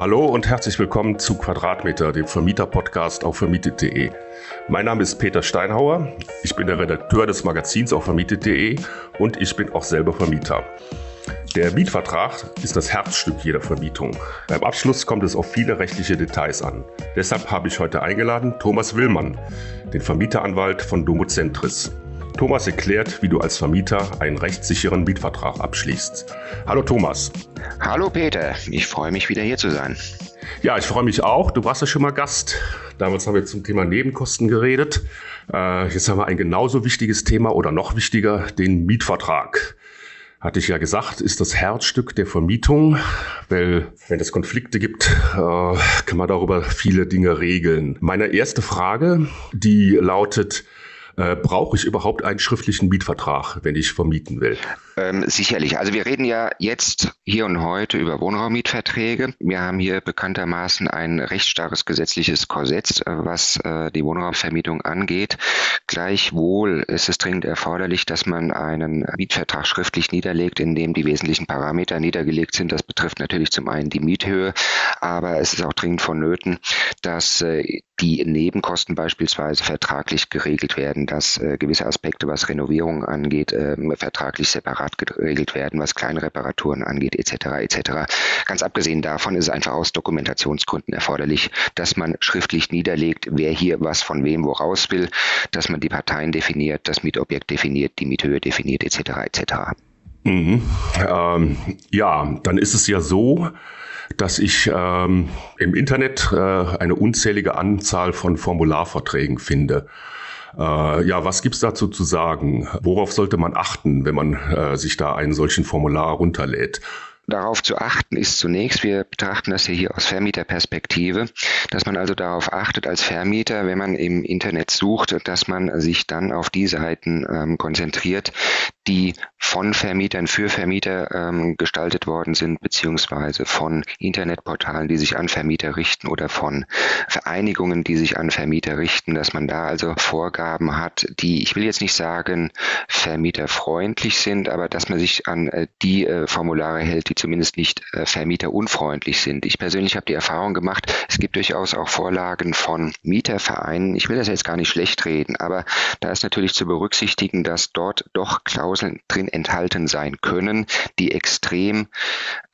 Hallo und herzlich willkommen zu Quadratmeter, dem Vermieter-Podcast auf vermietet.de. Mein Name ist Peter Steinhauer, ich bin der Redakteur des Magazins auf vermietet.de und ich bin auch selber Vermieter. Der Mietvertrag ist das Herzstück jeder Vermietung. Beim Abschluss kommt es auf viele rechtliche Details an. Deshalb habe ich heute eingeladen Thomas Willmann, den Vermieteranwalt von Domozentris. Thomas erklärt, wie du als Vermieter einen rechtssicheren Mietvertrag abschließt. Hallo Thomas. Hallo Peter, ich freue mich wieder hier zu sein. Ja, ich freue mich auch. Du warst ja schon mal Gast. Damals haben wir zum Thema Nebenkosten geredet. Äh, jetzt haben wir ein genauso wichtiges Thema oder noch wichtiger, den Mietvertrag. Hatte ich ja gesagt, ist das Herzstück der Vermietung, weil wenn es Konflikte gibt, äh, kann man darüber viele Dinge regeln. Meine erste Frage, die lautet, äh, brauche ich überhaupt einen schriftlichen Mietvertrag, wenn ich vermieten will? Ähm, sicherlich. Also wir reden ja jetzt hier und heute über Wohnraummietverträge. Wir haben hier bekanntermaßen ein recht starres gesetzliches Korsett, äh, was äh, die Wohnraumvermietung angeht. Gleichwohl ist es dringend erforderlich, dass man einen Mietvertrag schriftlich niederlegt, in dem die wesentlichen Parameter niedergelegt sind. Das betrifft natürlich zum einen die Miethöhe, aber es ist auch dringend vonnöten, dass äh, die Nebenkosten beispielsweise vertraglich geregelt werden, dass äh, gewisse Aspekte, was Renovierung angeht, äh, vertraglich separat separat geregelt werden, was kleine Reparaturen angeht, etc. etc. Ganz abgesehen davon ist es einfach aus Dokumentationsgründen erforderlich, dass man schriftlich niederlegt, wer hier was von wem woraus will, dass man die Parteien definiert, das Mietobjekt definiert, die Miethöhe definiert, etc. etc. Mhm. Ähm, ja, dann ist es ja so, dass ich ähm, im Internet äh, eine unzählige Anzahl von Formularverträgen finde. Äh, ja, was gibt's dazu zu sagen? Worauf sollte man achten, wenn man äh, sich da einen solchen Formular runterlädt? darauf zu achten ist zunächst, wir betrachten das hier aus Vermieterperspektive, dass man also darauf achtet als Vermieter, wenn man im Internet sucht, dass man sich dann auf die Seiten ähm, konzentriert, die von Vermietern für Vermieter ähm, gestaltet worden sind, beziehungsweise von Internetportalen, die sich an Vermieter richten oder von Vereinigungen, die sich an Vermieter richten, dass man da also Vorgaben hat, die, ich will jetzt nicht sagen, vermieterfreundlich sind, aber dass man sich an äh, die äh, Formulare hält, die zumindest nicht äh, vermieterunfreundlich sind. Ich persönlich habe die Erfahrung gemacht, es gibt durchaus auch Vorlagen von Mietervereinen. Ich will das jetzt gar nicht schlecht reden, aber da ist natürlich zu berücksichtigen, dass dort doch Klauseln drin enthalten sein können, die extrem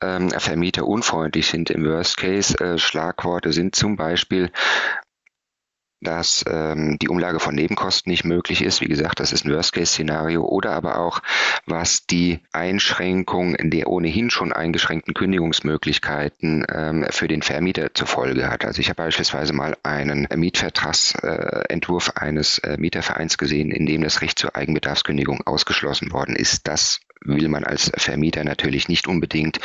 ähm, vermieterunfreundlich sind im Worst Case. Äh, Schlagworte sind zum Beispiel dass ähm, die Umlage von Nebenkosten nicht möglich ist. Wie gesagt, das ist ein Worst-Case-Szenario. Oder aber auch, was die Einschränkung der ohnehin schon eingeschränkten Kündigungsmöglichkeiten ähm, für den Vermieter zur Folge hat. Also ich habe beispielsweise mal einen Mietvertragsentwurf eines äh, Mietervereins gesehen, in dem das Recht zur Eigenbedarfskündigung ausgeschlossen worden ist. Das will man als Vermieter natürlich nicht unbedingt,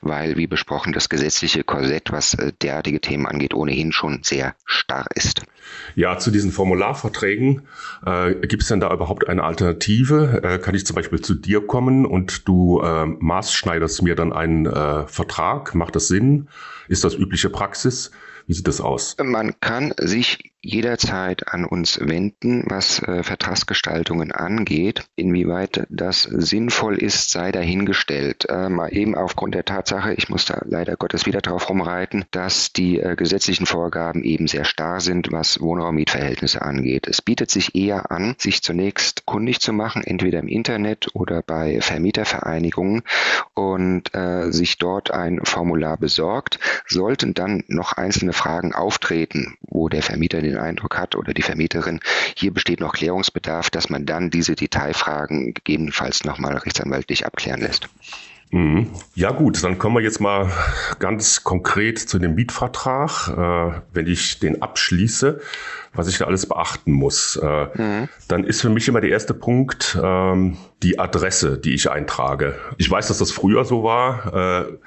weil, wie besprochen, das gesetzliche Korsett, was äh, derartige Themen angeht, ohnehin schon sehr starr ist. Ja, zu diesen Formularverträgen, äh, gibt es denn da überhaupt eine Alternative? Äh, kann ich zum Beispiel zu dir kommen und du äh, maßschneiderst mir dann einen äh, Vertrag? Macht das Sinn? Ist das übliche Praxis? Wie sieht das aus? Man kann sich jederzeit an uns wenden, was äh, Vertragsgestaltungen angeht. Inwieweit das sinnvoll ist, sei dahingestellt. Ähm, eben aufgrund der Tatsache, ich muss da leider Gottes wieder drauf rumreiten, dass die äh, gesetzlichen Vorgaben eben sehr starr sind, was Wohnraummietverhältnisse angeht. Es bietet sich eher an, sich zunächst kundig zu machen, entweder im Internet oder bei Vermietervereinigungen und äh, sich dort ein Formular besorgt. Sollten dann noch einzelne Fragen auftreten, wo der Vermieter den Eindruck hat oder die Vermieterin, hier besteht noch Klärungsbedarf, dass man dann diese Detailfragen gegebenenfalls nochmal rechtsanwaltlich abklären lässt. Mhm. Ja gut, dann kommen wir jetzt mal ganz konkret zu dem Mietvertrag. Äh, wenn ich den abschließe, was ich da alles beachten muss, äh, mhm. dann ist für mich immer der erste Punkt ähm, die Adresse, die ich eintrage. Ich weiß, dass das früher so war, äh,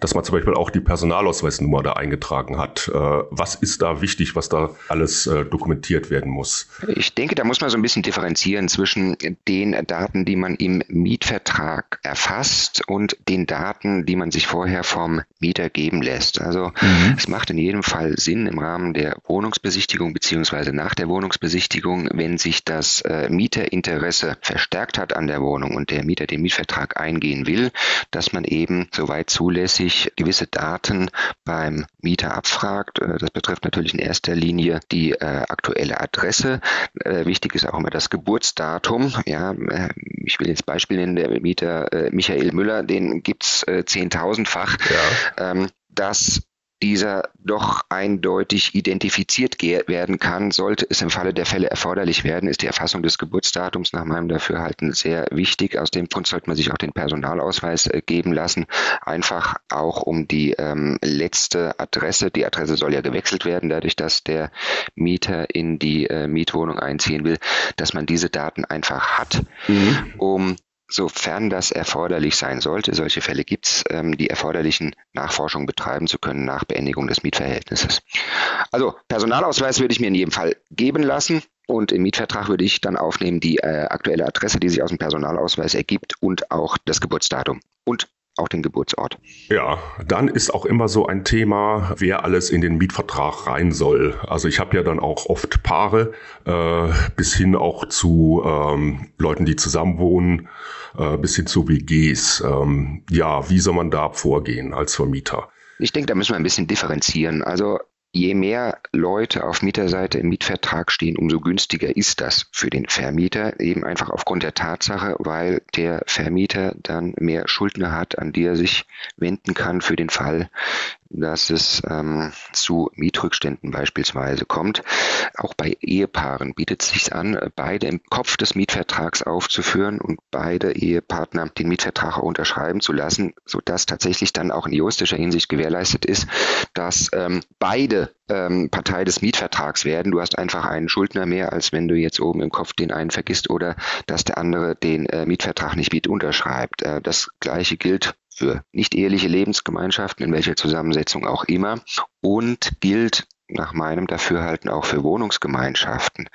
dass man zum Beispiel auch die Personalausweisnummer da eingetragen hat. Äh, was ist da wichtig, was da alles äh, dokumentiert werden muss? Ich denke, da muss man so ein bisschen differenzieren zwischen den Daten, die man im Mietvertrag erfasst und den Daten, die man sich vorher vom Mieter geben lässt. Also mhm. es macht in jedem Fall Sinn im Rahmen der Wohnungsbesichtigung bzw beziehungsweise nach der Wohnungsbesichtigung, wenn sich das äh, Mieterinteresse verstärkt hat an der Wohnung und der Mieter den Mietvertrag eingehen will, dass man eben soweit zulässig gewisse Daten beim Mieter abfragt. Äh, das betrifft natürlich in erster Linie die äh, aktuelle Adresse. Äh, wichtig ist auch immer das Geburtsdatum. Ja, äh, ich will jetzt Beispiel nennen, der Mieter äh, Michael Müller, den gibt's äh, zehntausendfach. Ja. Ähm, das dieser doch eindeutig identifiziert werden kann, sollte es im Falle der Fälle erforderlich werden, ist die Erfassung des Geburtsdatums nach meinem Dafürhalten sehr wichtig. Aus dem Grund sollte man sich auch den Personalausweis äh, geben lassen, einfach auch um die ähm, letzte Adresse, die Adresse soll ja gewechselt werden, dadurch, dass der Mieter in die äh, Mietwohnung einziehen will, dass man diese Daten einfach hat, mhm. um sofern das erforderlich sein sollte, solche Fälle gibt es, ähm, die erforderlichen Nachforschungen betreiben zu können nach Beendigung des Mietverhältnisses. Also Personalausweis würde ich mir in jedem Fall geben lassen. Und im Mietvertrag würde ich dann aufnehmen die äh, aktuelle Adresse, die sich aus dem Personalausweis ergibt und auch das Geburtsdatum. Und auch den Geburtsort. Ja, dann ist auch immer so ein Thema, wer alles in den Mietvertrag rein soll. Also ich habe ja dann auch oft Paare, äh, bis hin auch zu ähm, Leuten, die zusammenwohnen, äh, bis hin zu WGs. Ähm, ja, wie soll man da vorgehen als Vermieter? Ich denke, da müssen wir ein bisschen differenzieren. Also Je mehr Leute auf Mieterseite im Mietvertrag stehen, umso günstiger ist das für den Vermieter, eben einfach aufgrund der Tatsache, weil der Vermieter dann mehr Schuldner hat, an die er sich wenden kann für den Fall, dass es ähm, zu Mietrückständen beispielsweise kommt. Auch bei Ehepaaren bietet es sich an, beide im Kopf des Mietvertrags aufzuführen und beide Ehepartner den Mietvertrag auch unterschreiben zu lassen, sodass tatsächlich dann auch in juristischer Hinsicht gewährleistet ist, dass ähm, beide ähm, Partei des Mietvertrags werden. Du hast einfach einen Schuldner mehr, als wenn du jetzt oben im Kopf den einen vergisst oder dass der andere den äh, Mietvertrag nicht mit unterschreibt. Äh, das gleiche gilt für nicht eheliche Lebensgemeinschaften, in welcher Zusammensetzung auch immer, und gilt nach meinem Dafürhalten auch für Wohnungsgemeinschaften.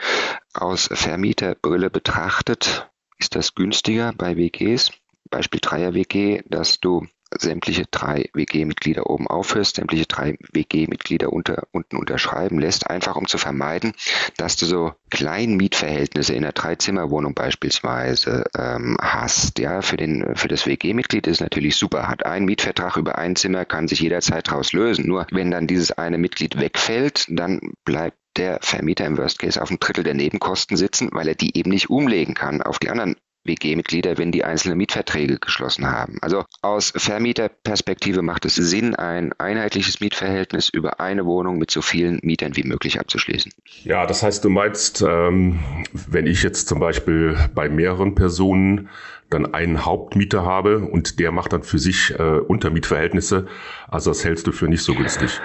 Aus Vermieterbrille betrachtet ist das günstiger bei WGs. Beispiel Dreier-WG, dass du sämtliche drei WG-Mitglieder oben aufhörst, sämtliche drei WG-Mitglieder unter, unten unterschreiben lässt, einfach um zu vermeiden, dass du so Kleinmietverhältnisse in einer Dreizimmerwohnung beispielsweise ähm, hast. Ja, für, den, für das WG-Mitglied ist natürlich super, hat einen Mietvertrag über ein Zimmer, kann sich jederzeit daraus lösen. Nur wenn dann dieses eine Mitglied wegfällt, dann bleibt der Vermieter im Worst Case auf ein Drittel der Nebenkosten sitzen, weil er die eben nicht umlegen kann auf die anderen WG-Mitglieder, wenn die einzelne Mietverträge geschlossen haben. Also aus Vermieterperspektive macht es Sinn, ein einheitliches Mietverhältnis über eine Wohnung mit so vielen Mietern wie möglich abzuschließen. Ja, das heißt, du meinst, ähm, wenn ich jetzt zum Beispiel bei mehreren Personen dann einen Hauptmieter habe und der macht dann für sich äh, Untermietverhältnisse, also das hältst du für nicht so günstig.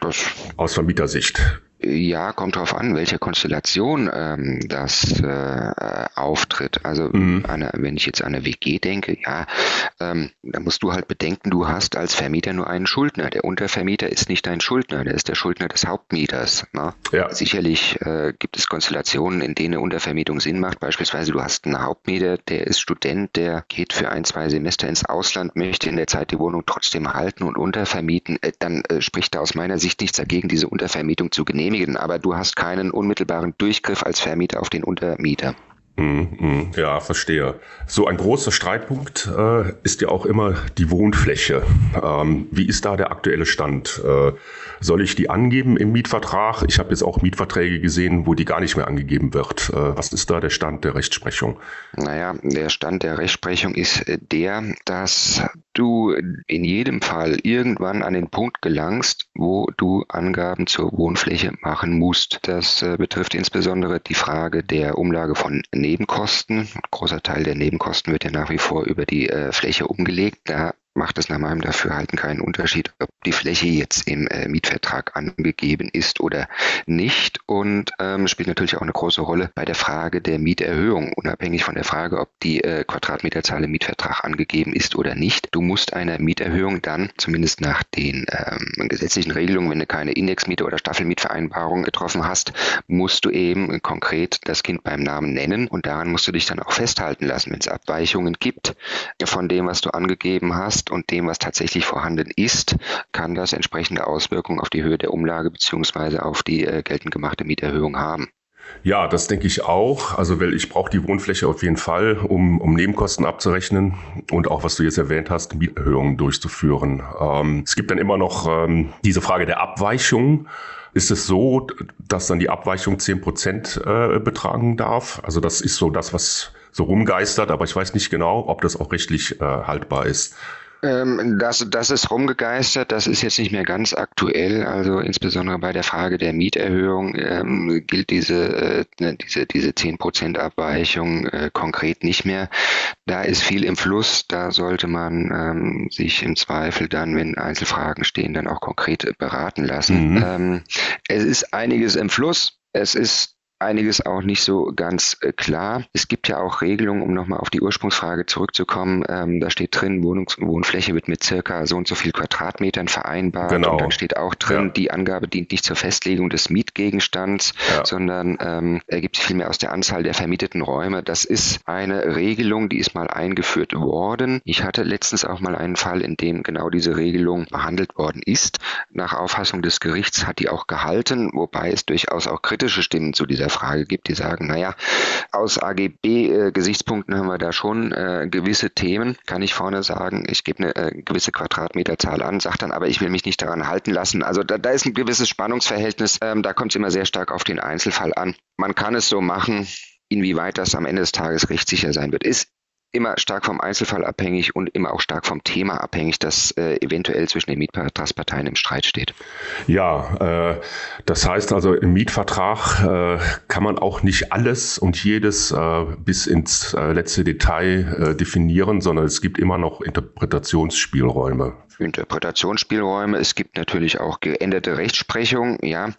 Das aus Vermietersicht. Ja, kommt darauf an, welche Konstellation ähm, das äh, auftritt. Also mhm. eine, wenn ich jetzt an eine WG denke, ja, ähm, da musst du halt bedenken, du hast als Vermieter nur einen Schuldner. Der Untervermieter ist nicht dein Schuldner, der ist der Schuldner des Hauptmieters. Ne? Ja. Sicherlich äh, gibt es Konstellationen, in denen eine Untervermietung Sinn macht. Beispielsweise du hast einen Hauptmieter, der ist Student, der geht für ein, zwei Semester ins Ausland, möchte in der Zeit die Wohnung trotzdem halten und untervermieten. Äh, dann äh, spricht da aus meiner Sicht nichts dagegen, diese Untervermietung zu genehmigen genehmigen, aber du hast keinen unmittelbaren Durchgriff als Vermieter auf den Untermieter. Mhm, ja, verstehe. So ein großer Streitpunkt äh, ist ja auch immer die Wohnfläche. Ähm, wie ist da der aktuelle Stand? Äh, soll ich die angeben im Mietvertrag? Ich habe jetzt auch Mietverträge gesehen, wo die gar nicht mehr angegeben wird. Äh, was ist da der Stand der Rechtsprechung? Naja, der Stand der Rechtsprechung ist äh, der, dass du in jedem Fall irgendwann an den Punkt gelangst, wo du Angaben zur Wohnfläche machen musst. Das äh, betrifft insbesondere die Frage der Umlage von Nebenkosten. Ein großer Teil der Nebenkosten wird ja nach wie vor über die äh, Fläche umgelegt. Da macht es nach meinem Dafürhalten keinen Unterschied, ob die Fläche jetzt im äh, Mietvertrag angegeben ist oder nicht. Und ähm, spielt natürlich auch eine große Rolle bei der Frage der Mieterhöhung, unabhängig von der Frage, ob die äh, Quadratmeterzahl im Mietvertrag angegeben ist oder nicht. Du musst eine Mieterhöhung dann, zumindest nach den ähm, gesetzlichen Regelungen, wenn du keine Indexmiete oder Staffelmietvereinbarung getroffen hast, musst du eben konkret das Kind beim Namen nennen. Und daran musst du dich dann auch festhalten lassen, wenn es Abweichungen gibt von dem, was du angegeben hast, und dem, was tatsächlich vorhanden ist, kann das entsprechende Auswirkungen auf die Höhe der Umlage beziehungsweise auf die äh, geltend gemachte Mieterhöhung haben. Ja, das denke ich auch. Also, weil ich brauche die Wohnfläche auf jeden Fall, um, um Nebenkosten abzurechnen und auch, was du jetzt erwähnt hast, Mieterhöhungen durchzuführen. Ähm, es gibt dann immer noch ähm, diese Frage der Abweichung. Ist es so, dass dann die Abweichung zehn Prozent äh, betragen darf? Also das ist so das, was so rumgeistert, aber ich weiß nicht genau, ob das auch rechtlich äh, haltbar ist. Ähm, das, das ist rumgegeistert, das ist jetzt nicht mehr ganz aktuell. Also insbesondere bei der Frage der Mieterhöhung ähm, gilt diese, äh, diese, diese 10% Abweichung äh, konkret nicht mehr. Da ist viel im Fluss, da sollte man ähm, sich im Zweifel dann, wenn Einzelfragen stehen, dann auch konkret beraten lassen. Mhm. Ähm, es ist einiges im Fluss. Es ist einiges auch nicht so ganz äh, klar. Es gibt ja auch Regelungen, um nochmal auf die Ursprungsfrage zurückzukommen. Ähm, da steht drin, Wohnungs Wohnfläche wird mit circa so und so viel Quadratmetern vereinbart. Genau. Und dann steht auch drin, ja. die Angabe dient nicht zur Festlegung des Mietgegenstands, ja. sondern ähm, ergibt sich vielmehr aus der Anzahl der vermieteten Räume. Das ist eine Regelung, die ist mal eingeführt worden. Ich hatte letztens auch mal einen Fall, in dem genau diese Regelung behandelt worden ist. Nach Auffassung des Gerichts hat die auch gehalten, wobei es durchaus auch kritische Stimmen zu dieser dieser Frage gibt, die sagen, naja, aus AGB-Gesichtspunkten haben wir da schon äh, gewisse Themen. Kann ich vorne sagen, ich gebe eine äh, gewisse Quadratmeterzahl an, sage dann aber, ich will mich nicht daran halten lassen. Also da, da ist ein gewisses Spannungsverhältnis. Ähm, da kommt es immer sehr stark auf den Einzelfall an. Man kann es so machen, Inwieweit das am Ende des Tages rechtssicher sein wird, ist immer stark vom Einzelfall abhängig und immer auch stark vom Thema abhängig, das äh, eventuell zwischen den Mietvertragsparteien im Streit steht. Ja, äh, das heißt also im Mietvertrag äh, kann man auch nicht alles und jedes äh, bis ins äh, letzte Detail äh, definieren, sondern es gibt immer noch Interpretationsspielräume. Interpretationsspielräume. Es gibt natürlich auch geänderte Rechtsprechung. Ja,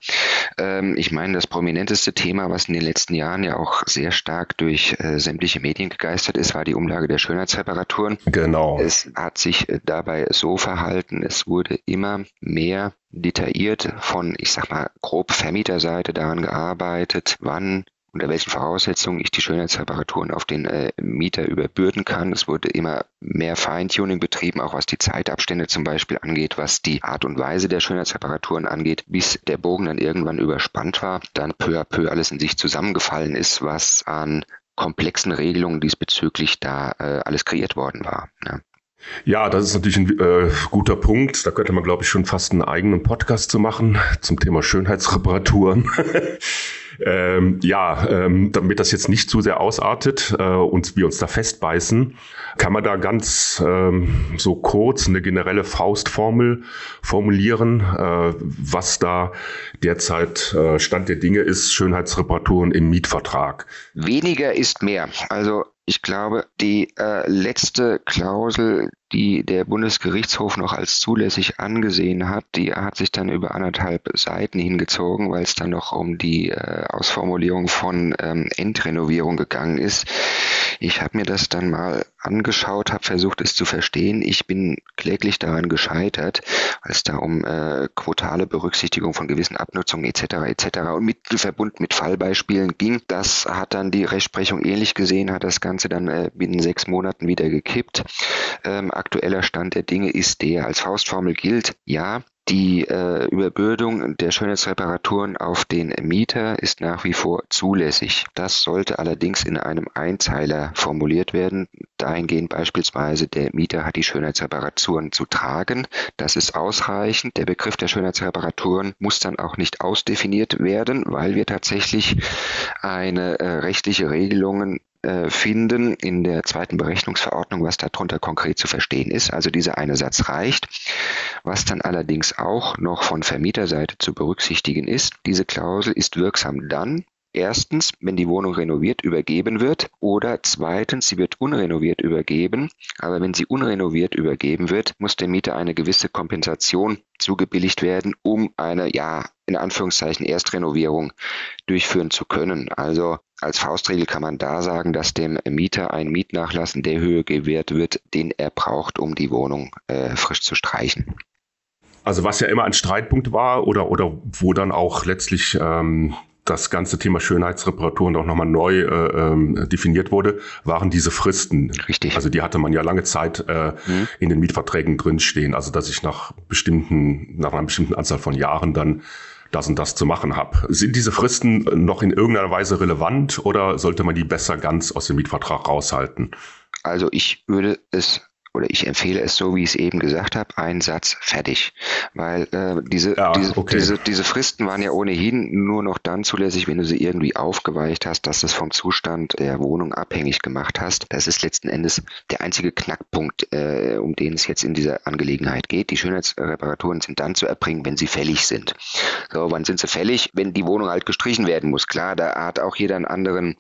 ähm, ich meine, das prominenteste Thema, was in den letzten Jahren ja auch sehr stark durch äh, sämtliche Medien gegeistert ist, war die Umlage der Schönheitsreparaturen. Genau. Es hat sich äh, dabei so verhalten, es wurde immer mehr detailliert von, ich sag mal, grob Vermieterseite daran gearbeitet, wann unter welchen Voraussetzungen ich die Schönheitsreparaturen auf den äh, Mieter überbürden kann. Es wurde immer mehr Feintuning betrieben, auch was die Zeitabstände zum Beispiel angeht, was die Art und Weise der Schönheitsreparaturen angeht, bis der Bogen dann irgendwann überspannt war, dann peu à peu alles in sich zusammengefallen ist, was an komplexen Regelungen diesbezüglich da äh, alles kreiert worden war. Ja. Ja, das ist natürlich ein äh, guter Punkt. Da könnte man, glaube ich, schon fast einen eigenen Podcast zu machen zum Thema Schönheitsreparaturen. Ähm, ja, ähm, damit das jetzt nicht zu sehr ausartet äh, und wir uns da festbeißen, kann man da ganz ähm, so kurz eine generelle Faustformel formulieren, äh, was da derzeit äh, Stand der Dinge ist, Schönheitsreparaturen im Mietvertrag. Weniger ist mehr. Also ich glaube, die äh, letzte Klausel, die der Bundesgerichtshof noch als zulässig angesehen hat, die hat sich dann über anderthalb Seiten hingezogen, weil es dann noch um die äh, Ausformulierung von ähm, Endrenovierung gegangen ist. Ich habe mir das dann mal angeschaut, habe versucht, es zu verstehen. Ich bin kläglich daran gescheitert, es da um äh, quotale Berücksichtigung von gewissen Abnutzungen etc. etc. und mit Verbund mit Fallbeispielen ging. Das hat dann die Rechtsprechung ähnlich gesehen, hat das Ganze dann äh, binnen sechs Monaten wieder gekippt. Ähm, aktueller Stand der Dinge ist der, als Faustformel gilt, ja, die äh, Überbürdung der Schönheitsreparaturen auf den Mieter ist nach wie vor zulässig. Das sollte allerdings in einem Einzeiler formuliert werden. Dahingehend beispielsweise, der Mieter hat die Schönheitsreparaturen zu tragen. Das ist ausreichend. Der Begriff der Schönheitsreparaturen muss dann auch nicht ausdefiniert werden, weil wir tatsächlich eine äh, rechtliche Regelungen äh, finden in der zweiten Berechnungsverordnung, was darunter konkret zu verstehen ist. Also dieser eine Satz reicht. Was dann allerdings auch noch von Vermieterseite zu berücksichtigen ist, diese Klausel ist wirksam dann, Erstens, wenn die Wohnung renoviert übergeben wird oder zweitens, sie wird unrenoviert übergeben. Aber wenn sie unrenoviert übergeben wird, muss der Mieter eine gewisse Kompensation zugebilligt werden, um eine, ja, in Anführungszeichen Erstrenovierung durchführen zu können. Also als Faustregel kann man da sagen, dass dem Mieter ein Mietnachlass in der Höhe gewährt wird, den er braucht, um die Wohnung äh, frisch zu streichen. Also was ja immer ein Streitpunkt war oder, oder wo dann auch letztlich ähm, das ganze Thema Schönheitsreparaturen auch nochmal neu äh, ähm, definiert wurde, waren diese Fristen. Richtig. Also die hatte man ja lange Zeit äh, mhm. in den Mietverträgen drinstehen. Also dass ich nach bestimmten, nach einer bestimmten Anzahl von Jahren dann das und das zu machen habe. Sind diese Fristen noch in irgendeiner Weise relevant oder sollte man die besser ganz aus dem Mietvertrag raushalten? Also ich würde es oder ich empfehle es so, wie ich es eben gesagt habe, ein Satz fertig. Weil äh, diese, ja, diese, okay. diese, diese Fristen waren ja ohnehin nur noch dann zulässig, wenn du sie irgendwie aufgeweicht hast, dass du es vom Zustand der Wohnung abhängig gemacht hast. Das ist letzten Endes der einzige Knackpunkt, äh, um den es jetzt in dieser Angelegenheit geht. Die Schönheitsreparaturen sind dann zu erbringen, wenn sie fällig sind. So, wann sind sie fällig? Wenn die Wohnung halt gestrichen werden muss. Klar, da hat auch jeder einen anderen,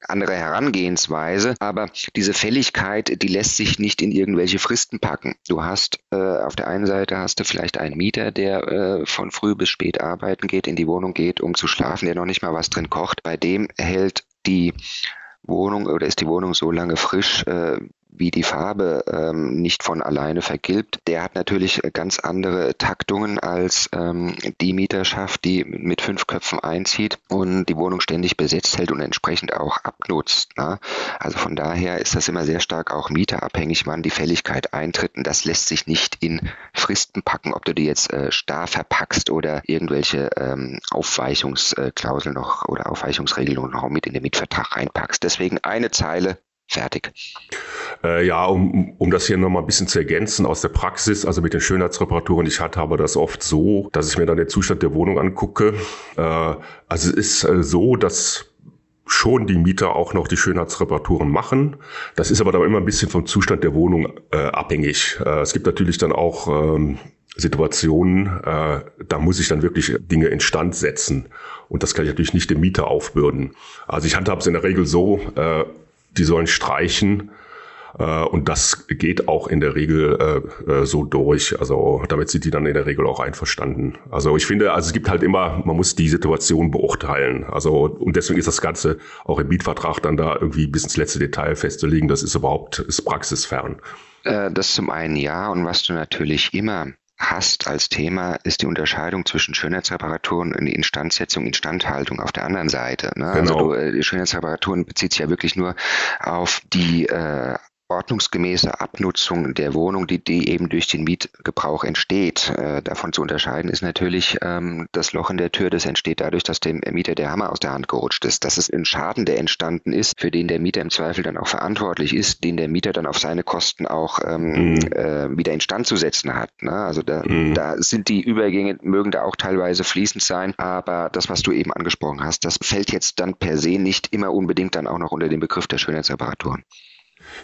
andere Herangehensweise, aber diese Fälligkeit, die lässt sich nicht in irgendwelche Fristen packen. Du hast äh, auf der einen Seite hast du vielleicht einen Mieter, der äh, von früh bis spät arbeiten geht, in die Wohnung geht, um zu schlafen, der noch nicht mal was drin kocht. Bei dem hält die Wohnung oder ist die Wohnung so lange frisch, äh, wie die Farbe ähm, nicht von alleine vergilbt, der hat natürlich ganz andere Taktungen als ähm, die Mieterschaft, die mit fünf Köpfen einzieht und die Wohnung ständig besetzt hält und entsprechend auch abnutzt. Ne? Also von daher ist das immer sehr stark auch mieterabhängig, wann die Fälligkeit eintritt und das lässt sich nicht in Fristen packen, ob du die jetzt äh, starr verpackst oder irgendwelche ähm, Aufweichungsklauseln noch oder Aufweichungsregelungen noch mit in den Mietvertrag reinpackst. Deswegen eine Zeile fertig. Äh, ja, um, um das hier nochmal ein bisschen zu ergänzen aus der Praxis, also mit den Schönheitsreparaturen, ich hatte aber das oft so, dass ich mir dann den Zustand der Wohnung angucke. Äh, also es ist äh, so, dass schon die Mieter auch noch die Schönheitsreparaturen machen. Das ist aber dann immer ein bisschen vom Zustand der Wohnung äh, abhängig. Äh, es gibt natürlich dann auch ähm, Situationen, äh, da muss ich dann wirklich Dinge instand setzen. Und das kann ich natürlich nicht dem Mieter aufbürden. Also ich handhabe es in der Regel so, äh, die sollen streichen. Äh, und das geht auch in der Regel äh, äh, so durch. Also damit sind die dann in der Regel auch einverstanden. Also ich finde, also es gibt halt immer, man muss die Situation beurteilen. Also und deswegen ist das Ganze auch im Mietvertrag dann da irgendwie bis ins letzte Detail festzulegen. Das ist überhaupt ist praxisfern. Das zum einen ja. Und was du natürlich immer hast als Thema, ist die Unterscheidung zwischen Schönheitsreparaturen und Instandsetzung, Instandhaltung auf der anderen Seite. Ne? Also genau. Also du, die Schönheitsreparaturen bezieht sich ja wirklich nur auf die äh, ordnungsgemäße Abnutzung der Wohnung, die, die eben durch den Mietgebrauch entsteht. Äh, davon zu unterscheiden ist natürlich ähm, das Loch in der Tür, das entsteht dadurch, dass dem Mieter der Hammer aus der Hand gerutscht ist. Das ist ein Schaden, der entstanden ist, für den der Mieter im Zweifel dann auch verantwortlich ist, den der Mieter dann auf seine Kosten auch ähm, mhm. äh, wieder instand zu setzen hat. Ne? Also da, mhm. da sind die Übergänge, mögen da auch teilweise fließend sein, aber das, was du eben angesprochen hast, das fällt jetzt dann per se nicht immer unbedingt dann auch noch unter den Begriff der Schönheitsreparaturen.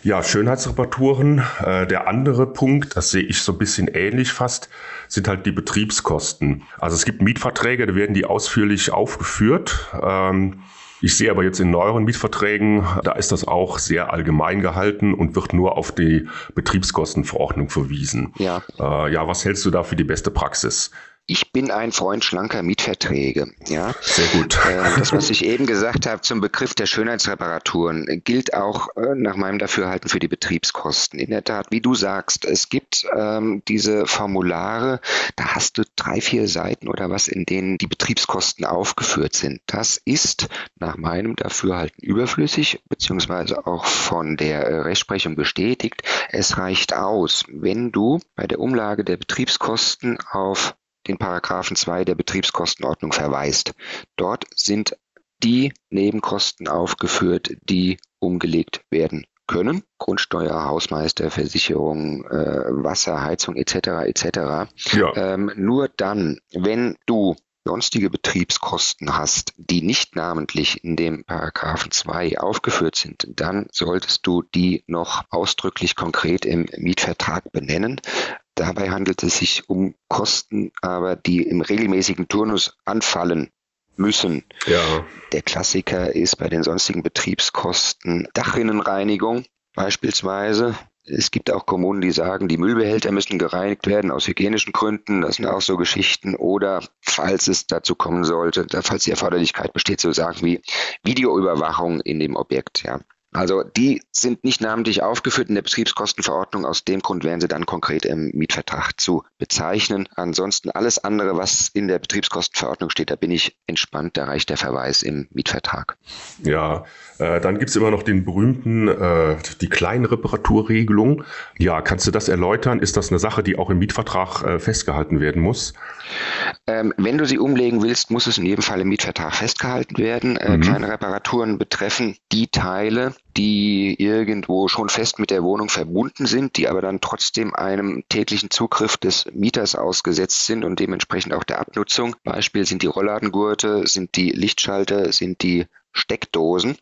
Ja, Schönheitsreparaturen. Äh, der andere Punkt, das sehe ich so ein bisschen ähnlich fast, sind halt die Betriebskosten. Also es gibt Mietverträge, da werden die ausführlich aufgeführt. Ähm, ich sehe aber jetzt in neueren Mietverträgen, da ist das auch sehr allgemein gehalten und wird nur auf die Betriebskostenverordnung verwiesen. Ja. Äh, ja, was hältst du da für die beste Praxis? Ich bin ein Freund schlanker Mietverträge. Ja, sehr gut. Äh, das, was ich eben gesagt habe zum Begriff der Schönheitsreparaturen, gilt auch äh, nach meinem Dafürhalten für die Betriebskosten. In der Tat, wie du sagst, es gibt ähm, diese Formulare, da hast du drei, vier Seiten oder was, in denen die Betriebskosten aufgeführt sind. Das ist nach meinem Dafürhalten überflüssig, beziehungsweise auch von der äh, Rechtsprechung bestätigt. Es reicht aus, wenn du bei der Umlage der Betriebskosten auf den Paragraphen 2 der Betriebskostenordnung verweist. Dort sind die Nebenkosten aufgeführt, die umgelegt werden können. Grundsteuer, Hausmeister, Versicherung, äh, Wasser, Heizung etc. etc. Ja. Ähm, nur dann, wenn du sonstige Betriebskosten hast, die nicht namentlich in dem Paragraphen 2 aufgeführt sind, dann solltest du die noch ausdrücklich konkret im Mietvertrag benennen. Dabei handelt es sich um Kosten, aber die im regelmäßigen Turnus anfallen müssen. Ja. Der Klassiker ist bei den sonstigen Betriebskosten Dachrinnenreinigung beispielsweise. Es gibt auch Kommunen, die sagen, die Müllbehälter müssen gereinigt werden aus hygienischen Gründen. Das sind auch so Geschichten. Oder falls es dazu kommen sollte, falls die Erforderlichkeit besteht, so sagen wie Videoüberwachung in dem Objekt. Ja. Also die sind nicht namentlich aufgeführt in der Betriebskostenverordnung. Aus dem Grund wären sie dann konkret im Mietvertrag zu bezeichnen. Ansonsten alles andere, was in der Betriebskostenverordnung steht, da bin ich entspannt. Da reicht der Verweis im Mietvertrag. Ja, äh, dann gibt's immer noch den berühmten, äh, die Kleinreparaturregelung. Ja, kannst du das erläutern? Ist das eine Sache, die auch im Mietvertrag äh, festgehalten werden muss? Ähm, wenn du sie umlegen willst, muss es in jedem Fall im Mietvertrag festgehalten werden. Äh, mhm. Kleine Reparaturen betreffen die Teile, die irgendwo schon fest mit der Wohnung verbunden sind, die aber dann trotzdem einem täglichen Zugriff des Mieters ausgesetzt sind und dementsprechend auch der Abnutzung. Beispiel sind die Rolladengurte, sind die Lichtschalter, sind die Steckdosen.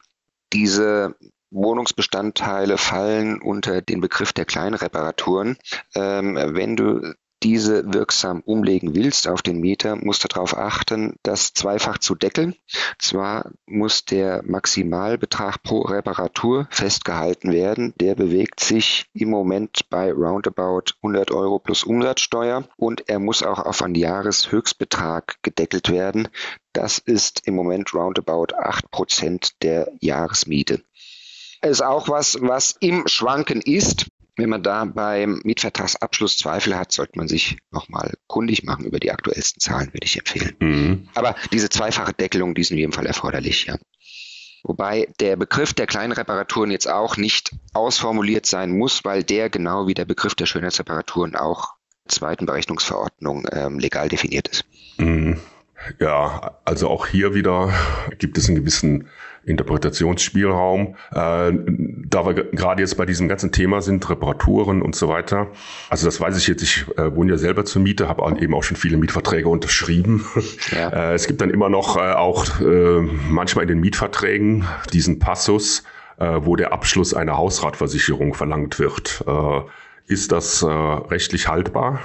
Diese Wohnungsbestandteile fallen unter den Begriff der Kleinreparaturen. Ähm, wenn du diese wirksam umlegen willst auf den Mieter, musst du darauf achten, das zweifach zu deckeln. Zwar muss der Maximalbetrag pro Reparatur festgehalten werden. Der bewegt sich im Moment bei roundabout 100 Euro plus Umsatzsteuer und er muss auch auf einen Jahreshöchstbetrag gedeckelt werden. Das ist im Moment roundabout 8 Prozent der Jahresmiete. Ist auch was, was im Schwanken ist. Wenn man da beim Mietvertragsabschluss Zweifel hat, sollte man sich nochmal kundig machen über die aktuellsten Zahlen, würde ich empfehlen. Mhm. Aber diese zweifache Deckelung, die ist in jedem Fall erforderlich, ja. Wobei der Begriff der kleinen Reparaturen jetzt auch nicht ausformuliert sein muss, weil der genau wie der Begriff der Schönheitsreparaturen auch zweiten Berechnungsverordnung ähm, legal definiert ist. Mhm. Ja, also auch hier wieder gibt es einen gewissen Interpretationsspielraum. Äh, da wir gerade jetzt bei diesem ganzen Thema sind, Reparaturen und so weiter. Also das weiß ich jetzt, ich äh, wohne ja selber zur Miete, habe eben auch schon viele Mietverträge unterschrieben. Ja. Äh, es gibt dann immer noch äh, auch äh, manchmal in den Mietverträgen diesen Passus, äh, wo der Abschluss einer Hausratversicherung verlangt wird. Äh, ist das äh, rechtlich haltbar?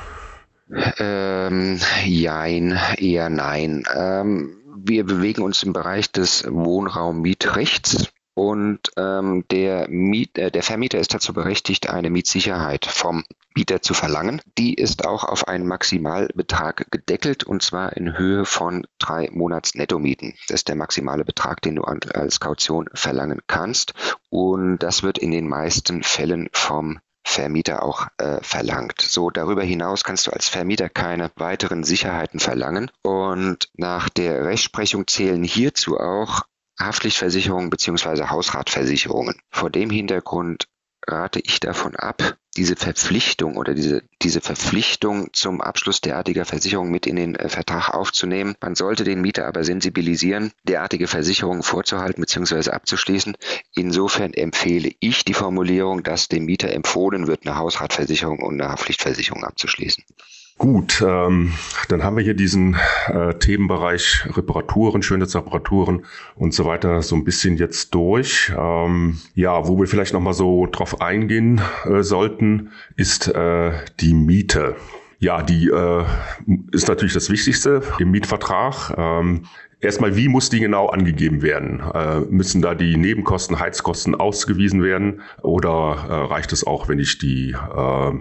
Ähm, jein, eher nein. Ähm, wir bewegen uns im Bereich des Wohnraummietrechts. Und ähm, der, Miet, äh, der Vermieter ist dazu berechtigt, eine Mietsicherheit vom Mieter zu verlangen. Die ist auch auf einen Maximalbetrag gedeckelt und zwar in Höhe von drei Monats Nettomieten. Das ist der maximale Betrag, den du als Kaution verlangen kannst. Und das wird in den meisten Fällen vom Vermieter auch äh, verlangt. So darüber hinaus kannst du als Vermieter keine weiteren Sicherheiten verlangen. Und nach der Rechtsprechung zählen hierzu auch Haftpflichtversicherungen bzw. Hausratversicherungen. Vor dem Hintergrund rate ich davon ab, diese Verpflichtung oder diese, diese Verpflichtung zum Abschluss derartiger Versicherungen mit in den äh, Vertrag aufzunehmen. Man sollte den Mieter aber sensibilisieren, derartige Versicherungen vorzuhalten bzw. abzuschließen. Insofern empfehle ich die Formulierung, dass dem Mieter empfohlen wird, eine Hausratversicherung und eine Haftpflichtversicherung abzuschließen. Gut, ähm, dann haben wir hier diesen äh, Themenbereich Reparaturen, Schönheitsreparaturen und so weiter so ein bisschen jetzt durch. Ähm, ja, wo wir vielleicht nochmal so drauf eingehen äh, sollten, ist äh, die Miete. Ja, die äh, ist natürlich das Wichtigste im Mietvertrag. Ähm, Erstmal, wie muss die genau angegeben werden? Äh, müssen da die Nebenkosten, Heizkosten ausgewiesen werden? Oder äh, reicht es auch, wenn ich die äh,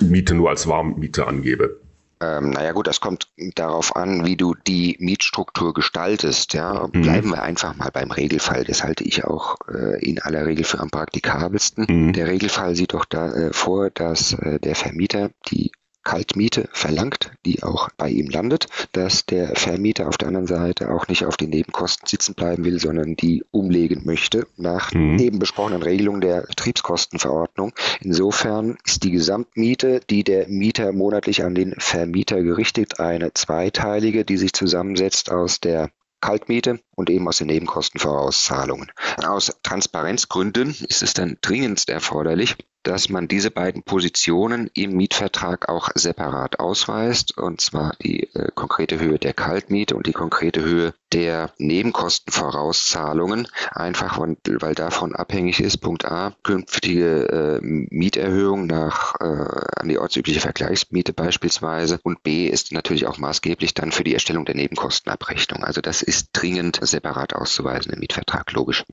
Miete nur als Warmmiete angebe? Ähm, naja gut, das kommt darauf an, wie du die Mietstruktur gestaltest. Ja. Mhm. Bleiben wir einfach mal beim Regelfall. Das halte ich auch äh, in aller Regel für am praktikabelsten. Mhm. Der Regelfall sieht doch da äh, vor, dass äh, der Vermieter die Kaltmiete verlangt, die auch bei ihm landet, dass der Vermieter auf der anderen Seite auch nicht auf den Nebenkosten sitzen bleiben will, sondern die umlegen möchte nach mhm. eben besprochenen Regelungen der Betriebskostenverordnung. Insofern ist die Gesamtmiete, die der Mieter monatlich an den Vermieter gerichtet, eine zweiteilige, die sich zusammensetzt aus der Kaltmiete und eben aus den Nebenkostenvorauszahlungen. Aus Transparenzgründen ist es dann dringendst erforderlich, dass man diese beiden Positionen im Mietvertrag auch separat ausweist, und zwar die äh, konkrete Höhe der Kaltmiete und die konkrete Höhe der Nebenkostenvorauszahlungen, einfach weil, weil davon abhängig ist, Punkt A, künftige äh, Mieterhöhung nach äh, an die ortsübliche Vergleichsmiete beispielsweise und B ist natürlich auch maßgeblich dann für die Erstellung der Nebenkostenabrechnung. Also das ist dringend separat auszuweisen im Mietvertrag, logisch.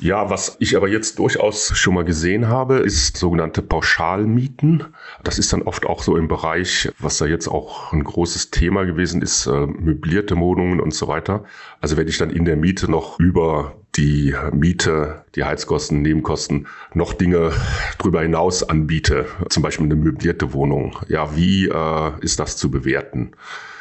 Ja, was ich aber jetzt durchaus schon mal gesehen habe, ist sogenannte Pauschalmieten. Das ist dann oft auch so im Bereich, was da jetzt auch ein großes Thema gewesen ist, äh, möblierte Wohnungen und so weiter. Also wenn ich dann in der Miete noch über die Miete, die Heizkosten, Nebenkosten noch Dinge drüber hinaus anbiete, zum Beispiel eine möblierte Wohnung. Ja, wie äh, ist das zu bewerten?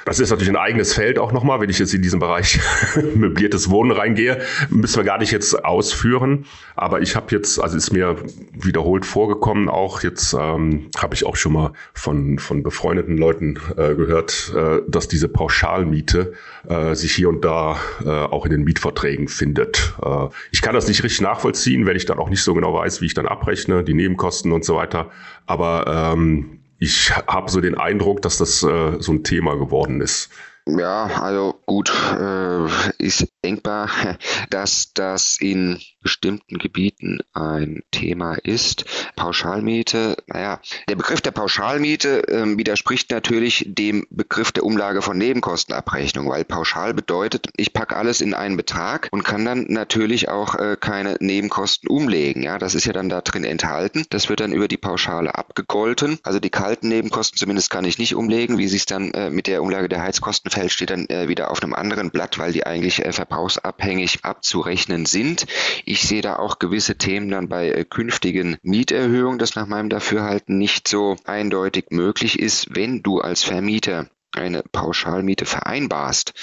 Das ist natürlich ein eigenes Feld auch nochmal, wenn ich jetzt in diesen Bereich möbliertes Wohnen reingehe, müssen wir gar nicht jetzt ausführen. Aber ich habe jetzt, also ist mir wiederholt vorgekommen, auch jetzt ähm, habe ich auch schon mal von, von befreundeten Leuten äh, gehört, äh, dass diese Pauschalmiete äh, sich hier und da äh, auch in den Mietverträgen findet. Äh, ich kann das nicht richtig nachvollziehen, wenn ich dann auch nicht so genau weiß, wie ich dann abrechne, die Nebenkosten und so weiter. Aber ähm, ich habe so den Eindruck, dass das äh, so ein Thema geworden ist. Ja, also gut, äh, ist denkbar, dass das in bestimmten Gebieten ein Thema ist. Pauschalmiete, naja, der Begriff der Pauschalmiete äh, widerspricht natürlich dem Begriff der Umlage von Nebenkostenabrechnung, weil pauschal bedeutet, ich packe alles in einen Betrag und kann dann natürlich auch äh, keine Nebenkosten umlegen. Ja, das ist ja dann da drin enthalten. Das wird dann über die Pauschale abgegolten. Also die kalten Nebenkosten zumindest kann ich nicht umlegen. Wie sich es dann äh, mit der Umlage der Heizkosten verhält, steht dann äh, wieder auf einem anderen Blatt, weil die eigentlich äh, verbrauchsabhängig abzurechnen sind. Ich sehe da auch gewisse Themen dann bei äh, künftigen Mieterhöhungen, das nach meinem Dafürhalten nicht so eindeutig möglich ist, wenn du als Vermieter eine Pauschalmiete vereinbarst,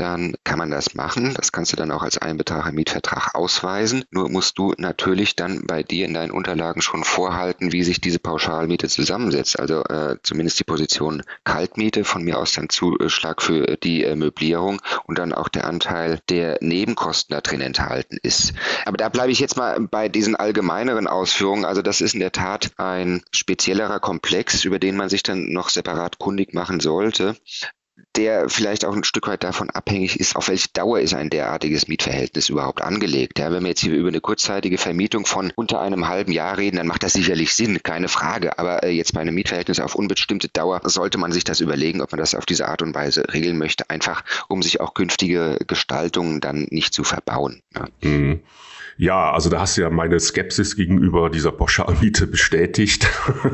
dann kann man das machen. Das kannst du dann auch als Einbetrag im Mietvertrag ausweisen. Nur musst du natürlich dann bei dir in deinen Unterlagen schon vorhalten, wie sich diese Pauschalmiete zusammensetzt. Also äh, zumindest die Position Kaltmiete, von mir aus dann Zuschlag für die äh, Möblierung und dann auch der Anteil der Nebenkosten da drin enthalten ist. Aber da bleibe ich jetzt mal bei diesen allgemeineren Ausführungen. Also das ist in der Tat ein speziellerer Komplex, über den man sich dann noch separat kundig machen sollte der vielleicht auch ein Stück weit davon abhängig ist, auf welche Dauer ist ein derartiges Mietverhältnis überhaupt angelegt. Ja, wenn wir jetzt hier über eine kurzzeitige Vermietung von unter einem halben Jahr reden, dann macht das sicherlich Sinn, keine Frage. Aber äh, jetzt bei einem Mietverhältnis auf unbestimmte Dauer sollte man sich das überlegen, ob man das auf diese Art und Weise regeln möchte, einfach um sich auch künftige Gestaltungen dann nicht zu verbauen. Ja. Mhm. Ja, also da hast du ja meine Skepsis gegenüber dieser Pauschalmiete bestätigt.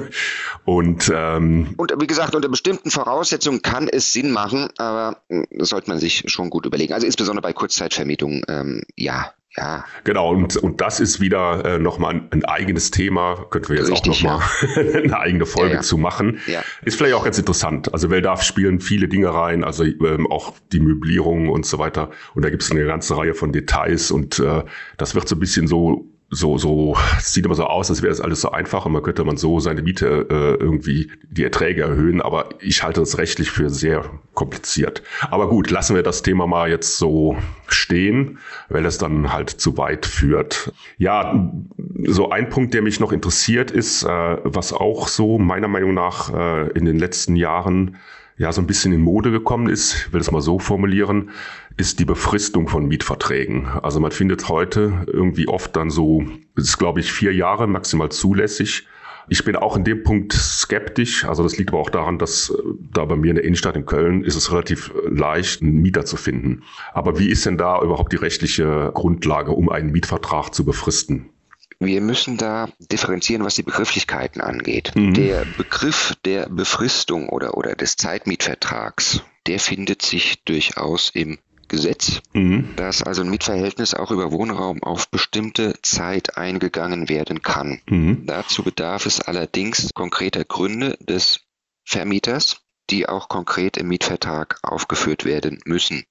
und, ähm, und wie gesagt, unter bestimmten Voraussetzungen kann es Sinn machen, aber hm, sollte man sich schon gut überlegen. Also insbesondere bei Kurzzeitvermietungen, ähm, ja, ja. Genau, und, und das ist wieder äh, nochmal ein, ein eigenes Thema. Könnten wir jetzt Richtig, auch nochmal ja. eine eigene Folge ja, ja. zu machen. Ja. Ist vielleicht auch ganz interessant. Also weil da spielen viele Dinge rein, also ähm, auch die Möblierung und so weiter. Und da gibt es eine ganze Reihe von Details und äh, das wird so ein bisschen so so, so, sieht immer so aus, als wäre das alles so einfach und man könnte man so seine Miete äh, irgendwie die Erträge erhöhen, aber ich halte das rechtlich für sehr kompliziert. Aber gut, lassen wir das Thema mal jetzt so stehen, weil es dann halt zu weit führt. Ja, so ein Punkt, der mich noch interessiert, ist, äh, was auch so meiner Meinung nach äh, in den letzten Jahren ja so ein bisschen in Mode gekommen ist, ich will es mal so formulieren, ist die Befristung von Mietverträgen. Also man findet heute irgendwie oft dann so, es ist glaube ich vier Jahre maximal zulässig. Ich bin auch in dem Punkt skeptisch. Also das liegt aber auch daran, dass äh, da bei mir in der Innenstadt in Köln ist es relativ leicht, einen Mieter zu finden. Aber wie ist denn da überhaupt die rechtliche Grundlage, um einen Mietvertrag zu befristen? Wir müssen da differenzieren, was die Begrifflichkeiten angeht. Mhm. Der Begriff der Befristung oder, oder des Zeitmietvertrags, der findet sich durchaus im Gesetz, mhm. dass also ein Mietverhältnis auch über Wohnraum auf bestimmte Zeit eingegangen werden kann. Mhm. Dazu bedarf es allerdings konkreter Gründe des Vermieters, die auch konkret im Mietvertrag aufgeführt werden müssen.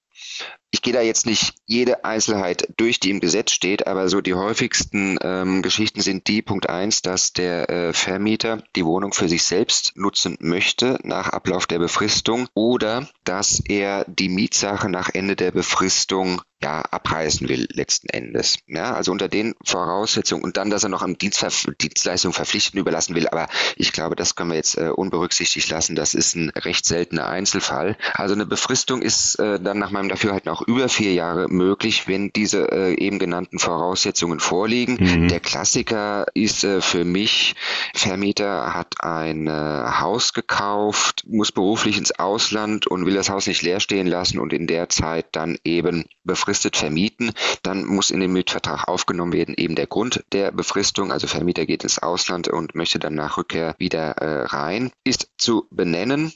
Ich gehe da jetzt nicht jede Einzelheit durch, die im Gesetz steht, aber so die häufigsten ähm, Geschichten sind die Punkt eins, dass der äh, Vermieter die Wohnung für sich selbst nutzen möchte nach Ablauf der Befristung oder dass er die Mietsache nach Ende der Befristung ja, abreißen will letzten Endes. Ja, also unter den Voraussetzungen und dann, dass er noch am Dienstver Dienstleistung verpflichten überlassen will. Aber ich glaube, das können wir jetzt äh, unberücksichtigt lassen. Das ist ein recht seltener Einzelfall. Also eine Befristung ist äh, dann nach meinem Dafürhalten auch über vier Jahre möglich, wenn diese äh, eben genannten Voraussetzungen vorliegen. Mhm. Der Klassiker ist äh, für mich, Vermieter hat ein äh, Haus gekauft, muss beruflich ins Ausland und will das Haus nicht leer stehen lassen und in der Zeit dann eben befristet vermieten, dann muss in den Mietvertrag aufgenommen werden eben der Grund der Befristung, also Vermieter geht ins Ausland und möchte dann nach Rückkehr wieder äh, rein, ist zu benennen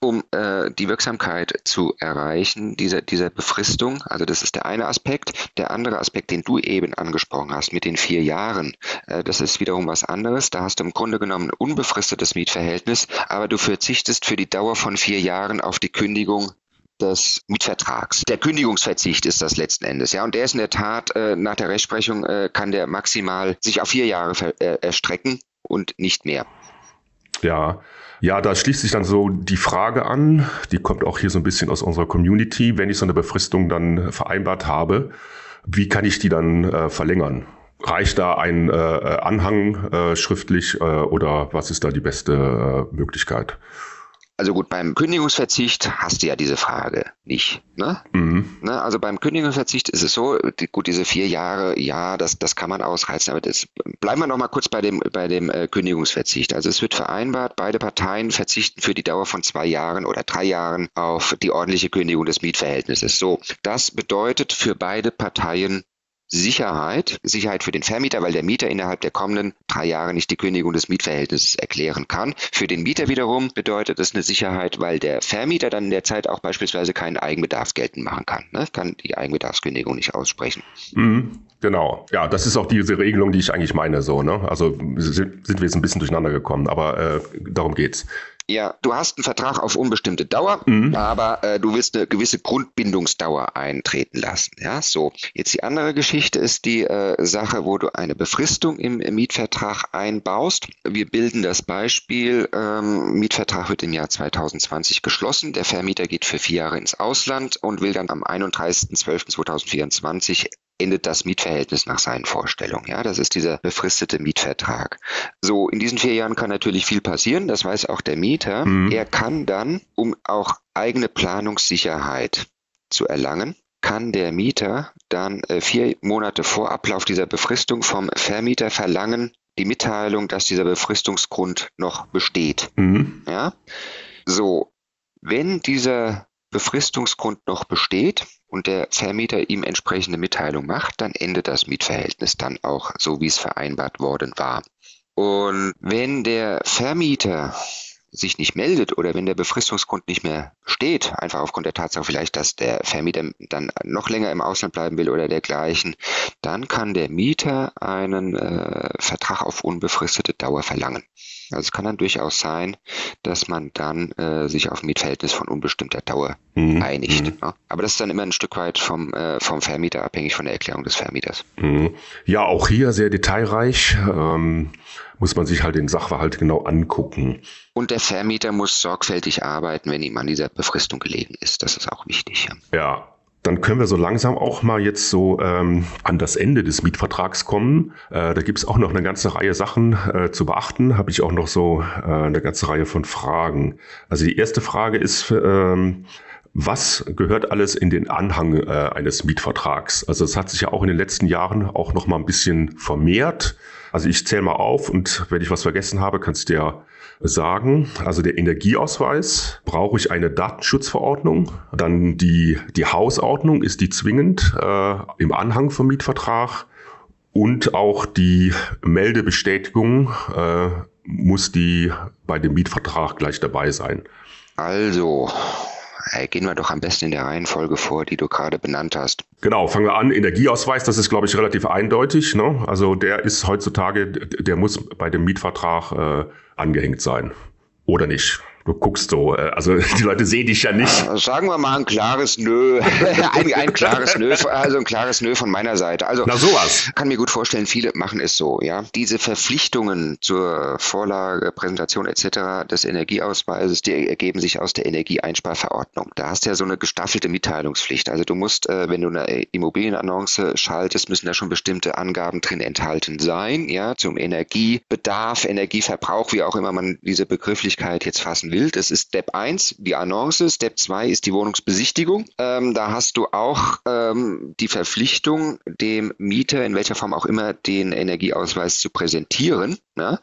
um äh, die Wirksamkeit zu erreichen, dieser, dieser Befristung. Also das ist der eine Aspekt. Der andere Aspekt, den du eben angesprochen hast mit den vier Jahren, äh, das ist wiederum was anderes. Da hast du im Grunde genommen ein unbefristetes Mietverhältnis, aber du verzichtest für die Dauer von vier Jahren auf die Kündigung des Mietvertrags. Der Kündigungsverzicht ist das letzten Endes, ja, und der ist in der Tat äh, nach der Rechtsprechung äh, kann der maximal sich auf vier Jahre äh, erstrecken und nicht mehr. Ja, ja, da schließt sich dann so die Frage an, die kommt auch hier so ein bisschen aus unserer Community, wenn ich so eine Befristung dann vereinbart habe, wie kann ich die dann äh, verlängern? Reicht da ein äh, Anhang äh, schriftlich äh, oder was ist da die beste äh, Möglichkeit? Also gut, beim Kündigungsverzicht hast du ja diese Frage nicht. Ne? Mhm. Ne? Also beim Kündigungsverzicht ist es so, die, gut, diese vier Jahre, ja, das, das kann man ausreizen, aber das, bleiben wir noch mal kurz bei dem, bei dem äh, Kündigungsverzicht. Also es wird vereinbart, beide Parteien verzichten für die Dauer von zwei Jahren oder drei Jahren auf die ordentliche Kündigung des Mietverhältnisses. So, das bedeutet für beide Parteien Sicherheit, Sicherheit für den Vermieter, weil der Mieter innerhalb der kommenden drei Jahre nicht die Kündigung des Mietverhältnisses erklären kann. Für den Mieter wiederum bedeutet das eine Sicherheit, weil der Vermieter dann in der Zeit auch beispielsweise keinen Eigenbedarf geltend machen kann, ne? kann die Eigenbedarfskündigung nicht aussprechen. Mhm, genau. Ja, das ist auch diese Regelung, die ich eigentlich meine. So, ne? Also sind, sind wir jetzt ein bisschen durcheinander gekommen, aber äh, darum geht's. Ja, du hast einen Vertrag auf unbestimmte Dauer, mhm. aber äh, du willst eine gewisse Grundbindungsdauer eintreten lassen. Ja, so. Jetzt die andere Geschichte ist die äh, Sache, wo du eine Befristung im, im, Mietvertrag einbaust. Wir bilden das Beispiel, ähm, Mietvertrag wird im Jahr 2020 geschlossen. Der Vermieter geht für vier Jahre ins Ausland und will dann am 31.12.2024 endet das Mietverhältnis nach seinen Vorstellungen. Ja, das ist dieser befristete Mietvertrag. So, in diesen vier Jahren kann natürlich viel passieren. Das weiß auch der Mieter. Mhm. Er kann dann, um auch eigene Planungssicherheit zu erlangen, kann der Mieter dann äh, vier Monate vor Ablauf dieser Befristung vom Vermieter verlangen, die Mitteilung, dass dieser Befristungsgrund noch besteht. Mhm. Ja, so, wenn dieser Befristungsgrund noch besteht und der Vermieter ihm entsprechende Mitteilung macht, dann endet das Mietverhältnis dann auch so, wie es vereinbart worden war. Und wenn der Vermieter sich nicht meldet oder wenn der Befristungsgrund nicht mehr steht, einfach aufgrund der Tatsache vielleicht, dass der Vermieter dann noch länger im Ausland bleiben will oder dergleichen, dann kann der Mieter einen äh, Vertrag auf unbefristete Dauer verlangen. Also es kann dann durchaus sein, dass man dann äh, sich auf ein Mietverhältnis von unbestimmter Dauer mhm. einigt. Mhm. Ja. Aber das ist dann immer ein Stück weit vom, äh, vom Vermieter abhängig von der Erklärung des Vermieters. Mhm. Ja, auch hier sehr detailreich. Ähm, muss man sich halt den Sachverhalt genau angucken. Und der Vermieter muss sorgfältig arbeiten, wenn ihm an dieser Befristung gelegen ist. Das ist auch wichtig. Ja dann können wir so langsam auch mal jetzt so ähm, an das Ende des Mietvertrags kommen. Äh, da gibt es auch noch eine ganze Reihe Sachen äh, zu beachten. Habe ich auch noch so äh, eine ganze Reihe von Fragen. Also die erste Frage ist, ähm, was gehört alles in den Anhang äh, eines Mietvertrags? Also es hat sich ja auch in den letzten Jahren auch noch mal ein bisschen vermehrt. Also ich zähle mal auf und wenn ich was vergessen habe, kannst du dir sagen. Also der Energieausweis brauche ich eine Datenschutzverordnung. Dann die, die Hausordnung ist die zwingend äh, im Anhang vom Mietvertrag. Und auch die Meldebestätigung äh, muss die bei dem Mietvertrag gleich dabei sein. Also, gehen wir doch am besten in der Reihenfolge vor, die du gerade benannt hast. Genau, fangen wir an. Energieausweis, das ist, glaube ich, relativ eindeutig. Ne? Also der ist heutzutage, der muss bei dem Mietvertrag äh, angehängt sein. Oder nicht? Du guckst so, äh, also die Leute sehen dich ja nicht. Sagen wir mal ein klares Nö. ein, ein klares Nö, also ein klares Nö von meiner Seite. Also Na sowas. kann mir gut vorstellen, viele machen es so, ja. Diese Verpflichtungen zur Vorlage, Präsentation etc. des Energieausweises, die ergeben sich aus der Energieeinsparverordnung. Da hast du ja so eine gestaffelte Mitteilungspflicht. Also du musst, äh, wenn du eine Immobilienannonce schaltest, müssen da schon bestimmte Angaben drin enthalten sein, ja, zum Energiebedarf, Energieverbrauch, wie auch immer man diese Begrifflichkeit jetzt fassen will. Das ist Step 1, die Annonce. Step 2 ist die Wohnungsbesichtigung. Ähm, da hast du auch ähm, die Verpflichtung, dem Mieter in welcher Form auch immer den Energieausweis zu präsentieren. Ne?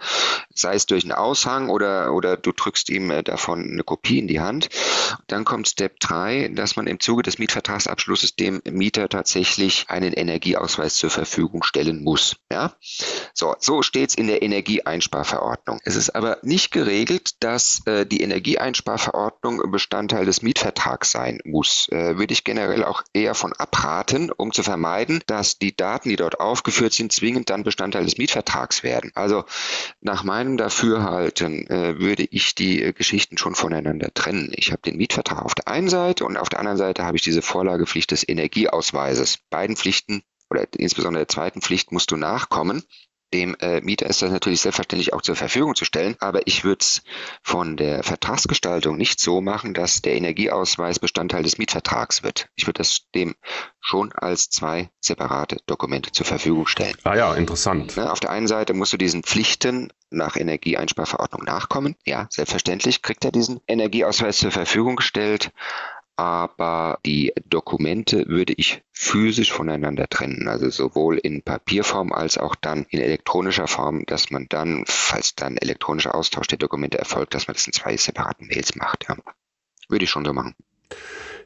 Sei es durch einen Aushang oder, oder du drückst ihm äh, davon eine Kopie in die Hand. Dann kommt Step 3, dass man im Zuge des Mietvertragsabschlusses dem Mieter tatsächlich einen Energieausweis zur Verfügung stellen muss. Ja? So, so steht es in der Energieeinsparverordnung. Es ist aber nicht geregelt, dass äh, die Energieeinsparverordnung Bestandteil des Mietvertrags sein muss, äh, würde ich generell auch eher von abraten, um zu vermeiden, dass die Daten, die dort aufgeführt sind, zwingend dann Bestandteil des Mietvertrags werden. Also nach meinem Dafürhalten äh, würde ich die äh, Geschichten schon voneinander trennen. Ich habe den Mietvertrag auf der einen Seite und auf der anderen Seite habe ich diese Vorlagepflicht des Energieausweises. Beiden Pflichten oder insbesondere der zweiten Pflicht musst du nachkommen. Dem äh, Mieter ist das natürlich selbstverständlich auch zur Verfügung zu stellen, aber ich würde es von der Vertragsgestaltung nicht so machen, dass der Energieausweis Bestandteil des Mietvertrags wird. Ich würde das dem schon als zwei separate Dokumente zur Verfügung stellen. Ah ja, interessant. Ne, auf der einen Seite musst du diesen Pflichten nach Energieeinsparverordnung nachkommen. Ja, selbstverständlich kriegt er diesen Energieausweis zur Verfügung gestellt aber die Dokumente würde ich physisch voneinander trennen, also sowohl in Papierform als auch dann in elektronischer Form, dass man dann, falls dann elektronischer Austausch der Dokumente erfolgt, dass man das in zwei separaten Mails macht. Ja. Würde ich schon so machen.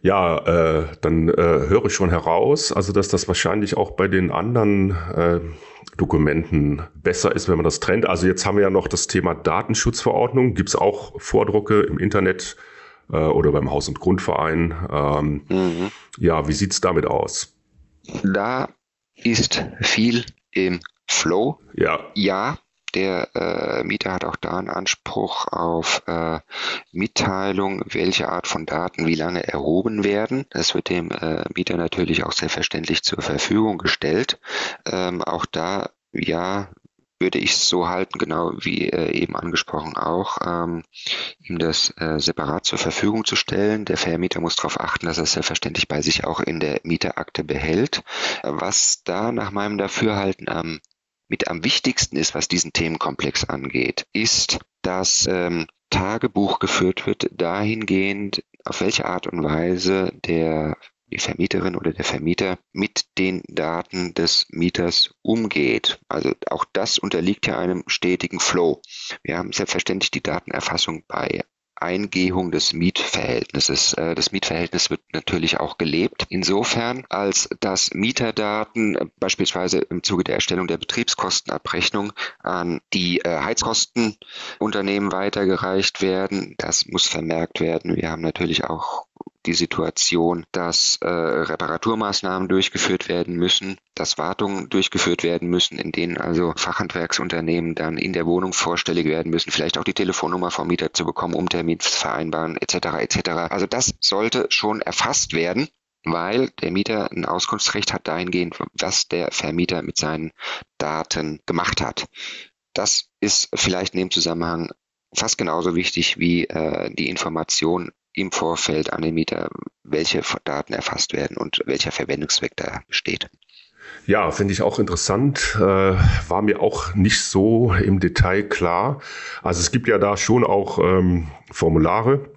Ja, äh, dann äh, höre ich schon heraus, also dass das wahrscheinlich auch bei den anderen äh, Dokumenten besser ist, wenn man das trennt. Also jetzt haben wir ja noch das Thema Datenschutzverordnung. Gibt es auch Vordrucke im Internet? Äh, oder beim Haus- und Grundverein. Ähm, mhm. Ja, wie sieht es damit aus? Da ist viel im Flow. Ja. Ja, der äh, Mieter hat auch da einen Anspruch auf äh, Mitteilung, welche Art von Daten wie lange erhoben werden. Das wird dem äh, Mieter natürlich auch selbstverständlich zur Verfügung gestellt. Ähm, auch da ja, würde ich so halten, genau wie äh, eben angesprochen auch, ähm, ihm das äh, separat zur Verfügung zu stellen. Der Vermieter muss darauf achten, dass er es selbstverständlich bei sich auch in der Mieterakte behält. Was da nach meinem Dafürhalten am mit am wichtigsten ist, was diesen Themenkomplex angeht, ist, dass ähm, Tagebuch geführt wird dahingehend, auf welche Art und Weise der die Vermieterin oder der Vermieter mit den Daten des Mieters umgeht. Also auch das unterliegt ja einem stetigen Flow. Wir haben selbstverständlich die Datenerfassung bei Eingehung des Mietverhältnisses. Äh, das Mietverhältnis wird natürlich auch gelebt. Insofern, als dass Mieterdaten äh, beispielsweise im Zuge der Erstellung der Betriebskostenabrechnung an die äh, Heizkostenunternehmen weitergereicht werden. Das muss vermerkt werden. Wir haben natürlich auch die Situation, dass äh, Reparaturmaßnahmen durchgeführt werden müssen, dass Wartungen durchgeführt werden müssen, in denen also Fachhandwerksunternehmen dann in der Wohnung vorstellig werden müssen, vielleicht auch die Telefonnummer vom Mieter zu bekommen, um Termin zu vereinbaren, etc. etc. Also das sollte schon erfasst werden weil der Mieter ein Auskunftsrecht hat dahingehend, was der Vermieter mit seinen Daten gemacht hat. Das ist vielleicht in dem Zusammenhang fast genauso wichtig wie äh, die Information im Vorfeld an den Mieter, welche Daten erfasst werden und welcher Verwendungszweck da besteht. Ja, finde ich auch interessant. Äh, war mir auch nicht so im Detail klar. Also es gibt ja da schon auch ähm, Formulare,